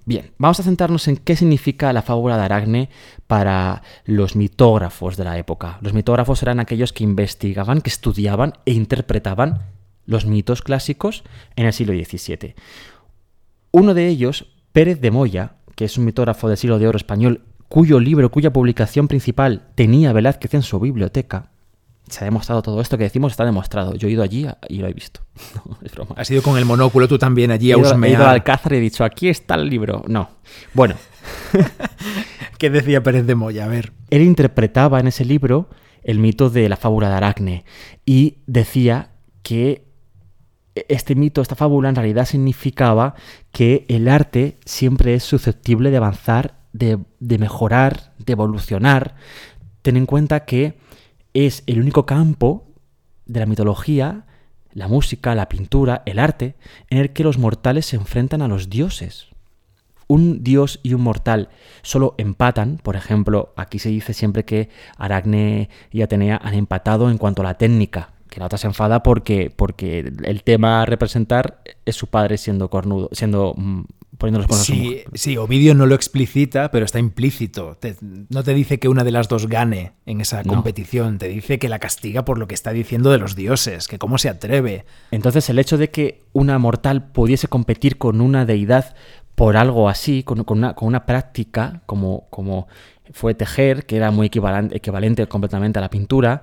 Bien, vamos a centrarnos en qué significa la fábula de Aracne para los mitógrafos de la época. Los mitógrafos eran aquellos que investigaban, que estudiaban e interpretaban los mitos clásicos en el siglo XVII. Uno de ellos, Pérez de Moya, que es un mitógrafo del siglo de oro español, cuyo libro, cuya publicación principal tenía Velázquez en su biblioteca, se ha demostrado todo esto que decimos, está demostrado. Yo he ido allí y lo he visto. No, es broma. Has ido con el monóculo tú también allí a ido, He ido al Alcázar y he dicho, aquí está el libro. No. Bueno. ¿Qué decía Pérez de Moya? A ver. Él interpretaba en ese libro el mito de la fábula de Aracne y decía que este mito, esta fábula en realidad significaba que el arte siempre es susceptible de avanzar, de, de mejorar, de evolucionar. Ten en cuenta que es el único campo de la mitología, la música, la pintura, el arte, en el que los mortales se enfrentan a los dioses. Un dios y un mortal solo empatan, por ejemplo, aquí se dice siempre que Aracne y Atenea han empatado en cuanto a la técnica, que la otra se enfada porque, porque el tema a representar es su padre siendo cornudo, siendo poniendo sí, sí, Ovidio no lo explicita, pero está implícito. no te dice que una de las dos gane en esa competición, te dice que la castiga por lo que está diciendo de los dioses, que cómo se atreve. Entonces el hecho de que una mortal pudiese competir con una deidad por algo así, con, una, con una, práctica como, como fue tejer, que era muy equivalente, equivalente completamente a la pintura,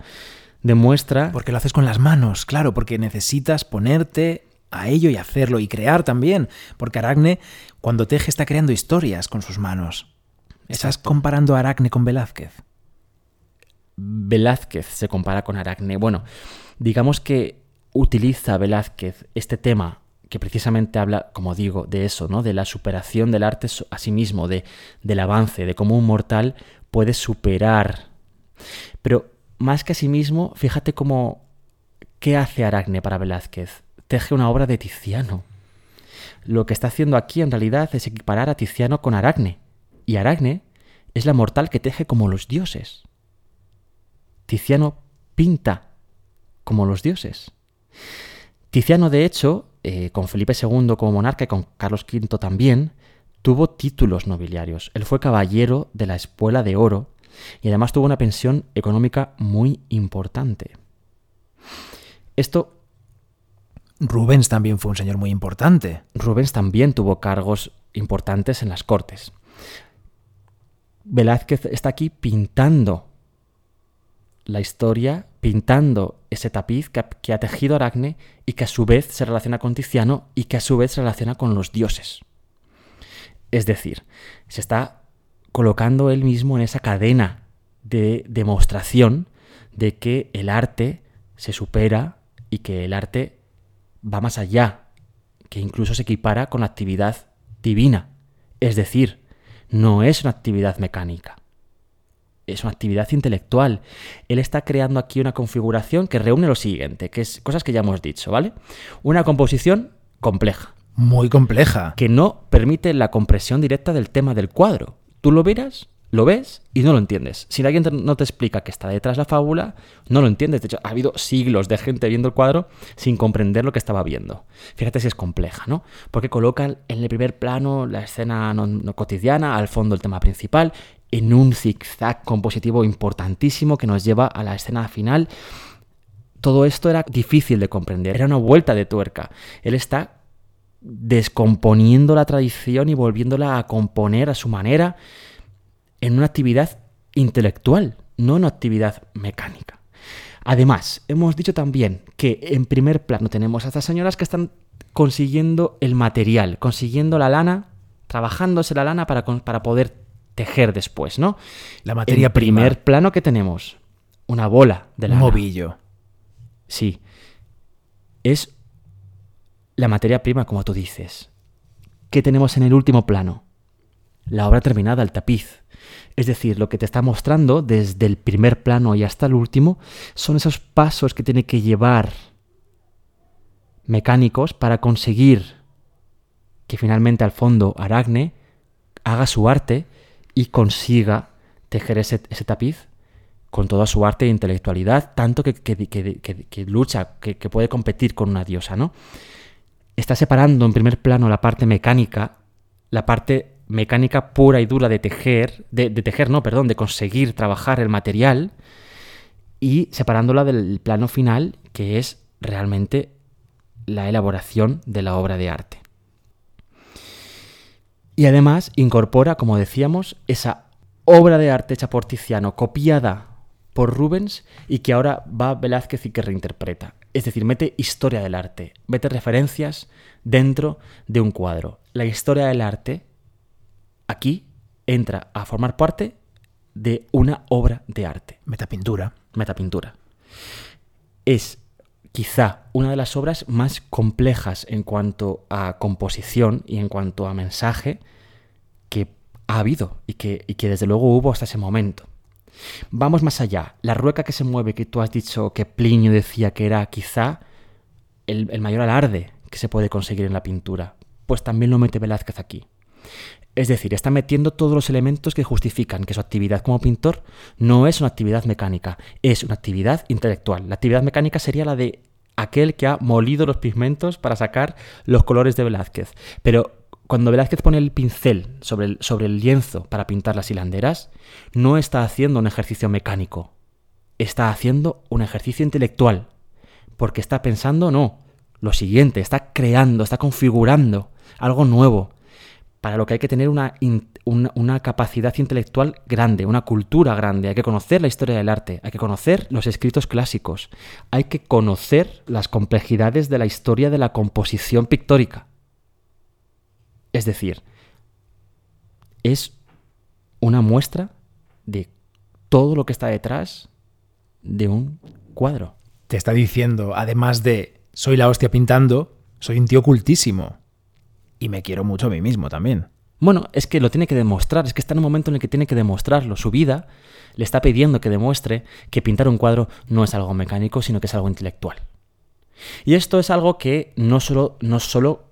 demuestra... Porque lo haces con las manos, claro, porque necesitas ponerte a ello y hacerlo y crear también, porque Aracne cuando teje está creando historias con sus manos. ¿Estás comparando a Aracne con Velázquez? Velázquez se compara con Aracne. Bueno, digamos que utiliza Velázquez este tema que precisamente habla, como digo, de eso, ¿no? De la superación del arte a sí mismo, de, del avance, de cómo un mortal puede superar. Pero más que a sí mismo, fíjate cómo ¿qué hace Aracne para Velázquez? Teje una obra de Tiziano. Lo que está haciendo aquí en realidad es equiparar a Tiziano con Aracne, y Aracne es la mortal que teje como los dioses. Tiziano pinta como los dioses. Tiziano, de hecho, eh, con Felipe II como monarca y con Carlos V también, tuvo títulos nobiliarios. Él fue caballero de la Espuela de Oro y además tuvo una pensión económica muy importante. Esto Rubens también fue un señor muy importante. Rubens también tuvo cargos importantes en las cortes. Velázquez está aquí pintando la historia, pintando ese tapiz que ha, tejido Aracne y que a su vez se relaciona con Tiziano y que a su vez se relaciona con los dioses. Es decir, se está colocando él mismo en esa cadena de demostración de que el arte se supera y que el arte va más allá, que incluso se equipara con la actividad divina. Es decir, no es una actividad mecánica, es una actividad intelectual. Él está creando aquí una configuración que reúne lo siguiente, que es cosas que ya hemos dicho, ¿vale? Una composición compleja. Muy compleja. Que no permite la compresión directa del tema del cuadro. Tú lo verás lo ves y no lo entiendes. Si alguien no te explica que está detrás la fábula, no lo entiendes. De hecho, ha habido siglos de gente viendo el cuadro sin comprender lo que estaba viendo. Fíjate si es compleja, ¿no? Porque colocan en el primer plano la escena cotidiana, al fondo el tema principal, en un zigzag compositivo importantísimo que nos lleva a la escena final. Todo esto era difícil de comprender, era una vuelta de tuerca. Él está descomponiendo la tradición y volviéndola a componer a su manera en una actividad intelectual, no en una actividad mecánica. Además, hemos dicho también que en primer plano tenemos a estas señoras que están consiguiendo el material, consiguiendo la lana, trabajándose la lana para, para poder tejer después, ¿no? La materia en primer plano que tenemos una bola de lana. Un movillo. Sí. Es la materia prima, como tú dices. ¿Qué tenemos en el último plano? La obra terminada, el tapiz. Es decir, lo que te está mostrando desde el primer plano y hasta el último son esos pasos que tiene que llevar mecánicos para conseguir que finalmente al fondo Aracne haga su arte y consiga tejer ese, tapiz con toda su arte e intelectualidad, tanto que, que lucha, que, puede competir con una diosa, ¿no? Está separando en primer plano la parte mecánica, la parte mecánica pura y dura de tejer, de, tejer, no, perdón, de conseguir trabajar el material y separándola del plano final, que es realmente la elaboración de la obra de arte. Y además incorpora, como decíamos, esa obra de arte hecha por Tiziano, copiada por Rubens y que ahora va Velázquez y que reinterpreta. Es decir, mete historia del arte, mete referencias dentro de un cuadro. La historia del arte aquí entra a formar parte de una obra de arte. Metapintura. Metapintura. Es quizá una de las obras más complejas en cuanto a composición y en cuanto a mensaje que ha habido y que, y que desde luego hubo hasta ese momento. Vamos más allá. La rueca que se mueve, que tú has dicho que Plinio decía que era quizá el, el mayor alarde que se puede conseguir en la pintura, pues también lo mete Velázquez aquí. Es decir, está metiendo todos los elementos que justifican que su actividad como pintor no es una actividad mecánica, es una actividad intelectual. La actividad mecánica sería la de aquel que ha molido los pigmentos para sacar los colores de Velázquez. Pero cuando Velázquez pone el pincel sobre el, sobre el lienzo para pintar las hilanderas, no está haciendo un ejercicio mecánico, está haciendo un ejercicio intelectual, porque está pensando, no, lo siguiente, está creando, está configurando algo nuevo, para lo que hay que tener una, una, capacidad intelectual grande, una cultura grande, hay que conocer la historia del arte, hay que conocer los escritos clásicos, hay que conocer las complejidades de la historia de la composición pictórica. Es decir, es una muestra de todo lo que está detrás de un cuadro. Te está diciendo, además de soy la hostia pintando, soy un tío cultísimo y me quiero mucho a mí mismo también. Bueno, es que lo tiene que demostrar, es que está en un momento en el que tiene que demostrarlo. Su vida le está pidiendo que demuestre que pintar un cuadro no es algo mecánico, sino que es algo intelectual. Y esto es algo que no solo, no solo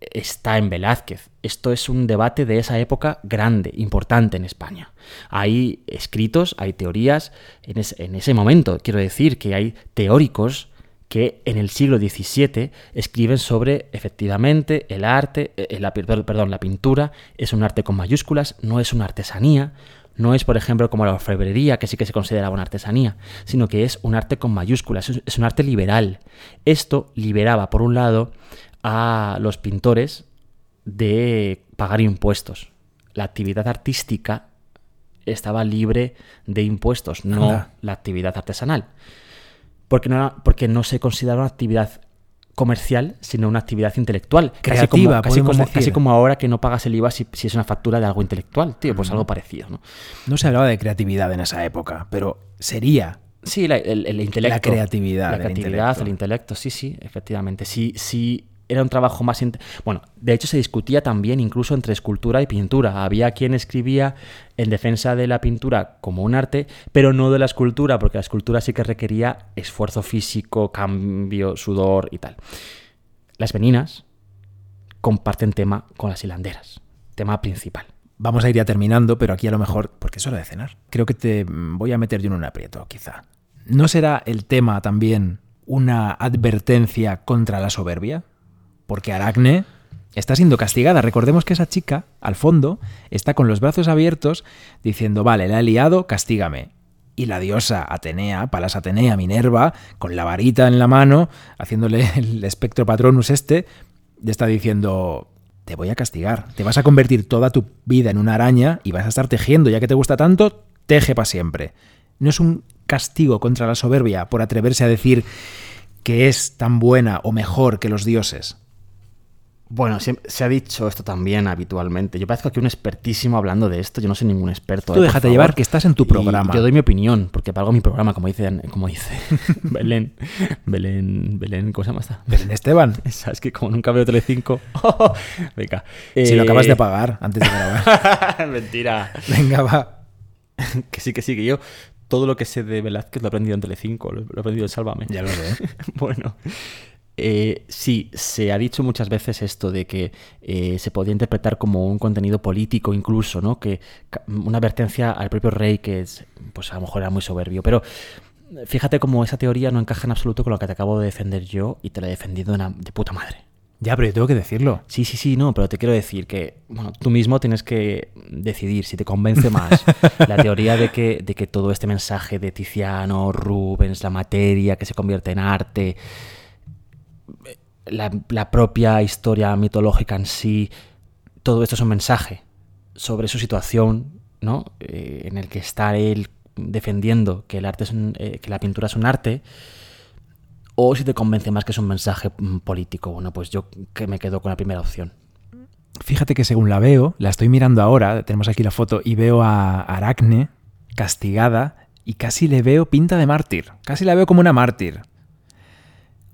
está en Velázquez. Esto es un debate de esa época grande, importante en España. Hay escritos, hay teorías en, en ese momento. Quiero decir que hay teóricos que en el siglo XVII escriben sobre, efectivamente, el arte, eh, la, perdón, la pintura es un arte con mayúsculas, no es una artesanía, no es, por ejemplo, como la orfebrería, que sí que se consideraba una artesanía, sino que es un arte con mayúsculas, es un arte liberal. Esto liberaba, por un lado, a los pintores de pagar impuestos. La actividad artística estaba libre de impuestos, no la actividad artesanal porque no, porque no se considera una actividad comercial, sino una actividad intelectual. Creativa, casi como, casi como, ahora que no pagas el IVA si, es una factura de algo intelectual, tío, pues algo parecido, ¿no? No se hablaba de creatividad en esa época, pero sería Sí, el, intelecto. La creatividad. La creatividad, el intelecto, sí, sí, efectivamente. Sí, sí, era un trabajo más... Bueno, de hecho se discutía también incluso entre escultura y pintura. Había quien escribía en defensa de la pintura como un arte, pero no de la escultura, porque la escultura sí que requería esfuerzo físico, cambio, sudor y tal. Las veninas comparten tema con las hilanderas, tema principal. Vamos a ir ya terminando, pero aquí a lo mejor, porque es hora de cenar, creo que te voy a meter yo en un aprieto, quizá. ¿No será el tema también una advertencia contra la soberbia? Porque Aracne está siendo castigada. Recordemos que esa chica, al fondo, está con los brazos abiertos diciendo, vale, la he liado, castígame. Y la diosa Atenea, Palas Atenea, Minerva, con la varita en la mano, haciéndole el espectro patronus este, le está diciendo, te voy a castigar, te vas a convertir toda tu vida en una araña y vas a estar tejiendo, ya que te gusta tanto, teje para siempre. No es un castigo contra la soberbia por atreverse a decir que es tan buena o mejor que los dioses. Bueno, se, ha dicho esto también habitualmente. Yo parezco aquí un expertísimo hablando de esto. Yo no soy ningún experto. Tú eh, déjate llevar que estás en tu programa. yo doy mi opinión, porque pago mi programa, como dice, como dice Belén. Belén, Belén, ¿cómo se llama esta? Belén Esteban. Es que como nunca veo Telecinco. Venga. Si lo acabas de eh, pagar antes de grabar. Mentira. Venga, va. que sí, que sí, que yo todo lo que sé de Velázquez lo he aprendido en Telecinco, lo he aprendido en Sálvame. Ya lo sé. bueno, eh, sí, se ha dicho muchas veces esto de que eh, se podía interpretar como un contenido político incluso, ¿no? Que una advertencia al propio rey que es, pues a lo mejor era muy soberbio, pero fíjate cómo esa teoría no encaja en absoluto con lo que te acabo de defender yo y te la he defendido de, de puta madre. Ya, pero yo tengo que decirlo. Sí, sí, sí, no, pero te quiero decir que, bueno, tú mismo tienes que decidir si te convence más la teoría de que, de que todo este mensaje de Tiziano, Rubens, la materia que se convierte en arte, la, propia historia mitológica en sí, todo esto es un mensaje sobre su situación, ¿no? Eh, en el que está él defendiendo que el arte es eh, que la pintura es un arte, o si te convence más que es un mensaje mm, político. Bueno, pues yo que me quedo con la primera opción. Fíjate que según la veo, la estoy mirando ahora, tenemos aquí la foto, y veo a Aracne castigada y casi le veo pinta de mártir, casi la veo como una mártir.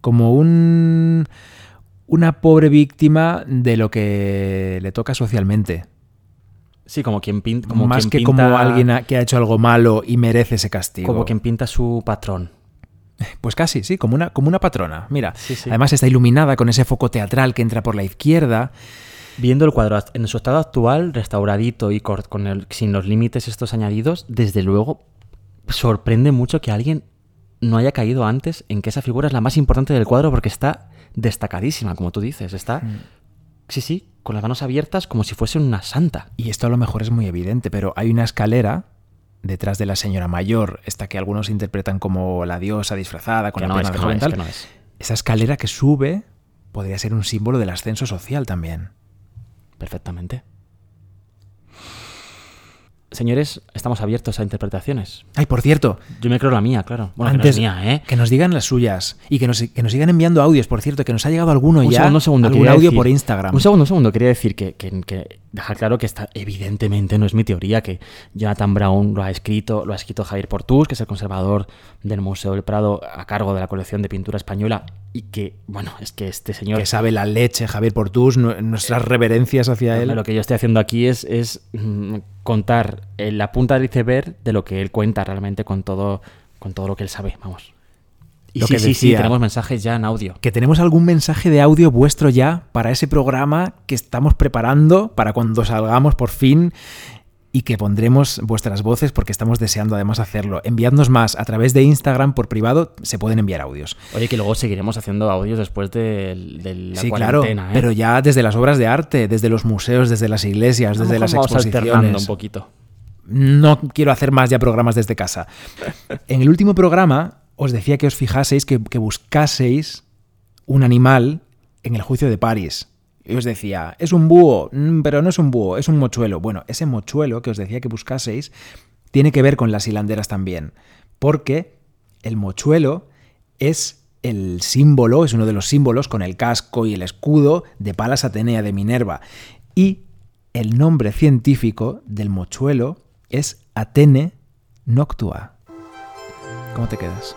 Como un, una pobre víctima de lo que le toca socialmente. Sí, como quien pinta. Como Más quien que pinta- como alguien que ha hecho algo malo y merece ese castigo. Como quien pinta su patrón. Pues casi, sí, como una, como una patrona. Mira, Sí, sí. además está iluminada con ese foco teatral que entra por la izquierda. Viendo el cuadro en su estado actual, restauradito y con el- sin los límites estos añadidos, desde luego sorprende mucho que alguien no haya caído antes en que esa figura es la más importante del cuadro porque está destacadísima, como tú dices. Está, Mm. sí, sí, con las manos abiertas como si fuese una santa. Y esto a lo mejor es muy evidente, pero hay una escalera detrás de la señora mayor, esta que algunos interpretan como la diosa disfrazada con Que la no es, que de no joven es, tal. que no es. Esa escalera que sube podría ser un símbolo del ascenso social también. Perfectamente. Señores, estamos abiertos a interpretaciones. Ay, por cierto, Yo me creo la mía, claro. Bueno, que no antes es mía, ¿eh? que nos digan las suyas y que nos, que nos sigan enviando audios, por cierto, que nos ha llegado alguno Un ya, segundo, un segundo. algún audio decir- por Instagram. Un segundo, un segundo. Quería decir que, que, que dejar claro que esta evidentemente no es mi teoría, que Jonathan Brown lo ha escrito, lo ha escrito Javier Portús, que es el conservador del Museo del Prado a cargo de la colección de pintura española, y que, bueno, es que este señor... que sabe la leche, Javier Portús, nu- nuestras reverencias hacia él. Lo que yo estoy haciendo aquí es, es mm, contar en la punta del iceberg de lo que él cuenta realmente con todo, con todo lo que él sabe, vamos. Y Lo sí, que sí, sí, tenemos mensajes ya en audio. que tenemos algún mensaje de audio vuestro ya para ese programa que estamos preparando para cuando salgamos por fin y que pondremos vuestras voces porque estamos deseando además hacerlo. Enviadnos más a través de Instagram por privado, se pueden enviar audios. Oye, que luego seguiremos haciendo audios después de, de la sí, claro, cuarentena, ¿eh? pero ya desde las obras de arte, desde los museos, desde las iglesias, desde las exposiciones. un poquito. No quiero hacer más ya programas desde casa. En el último programa os decía que os fijaseis, que, que buscaseis un animal en el juicio de París. Y os decía, es un búho, Mm, pero no es un búho, es un mochuelo. Bueno, ese mochuelo que os decía que buscaseis tiene que ver con las hilanderas también. Porque el mochuelo es el símbolo, es uno de los símbolos con el casco y el escudo de Palas Atenea de Minerva. Y el nombre científico del mochuelo es Atene noctua. ¿Cómo te quedas?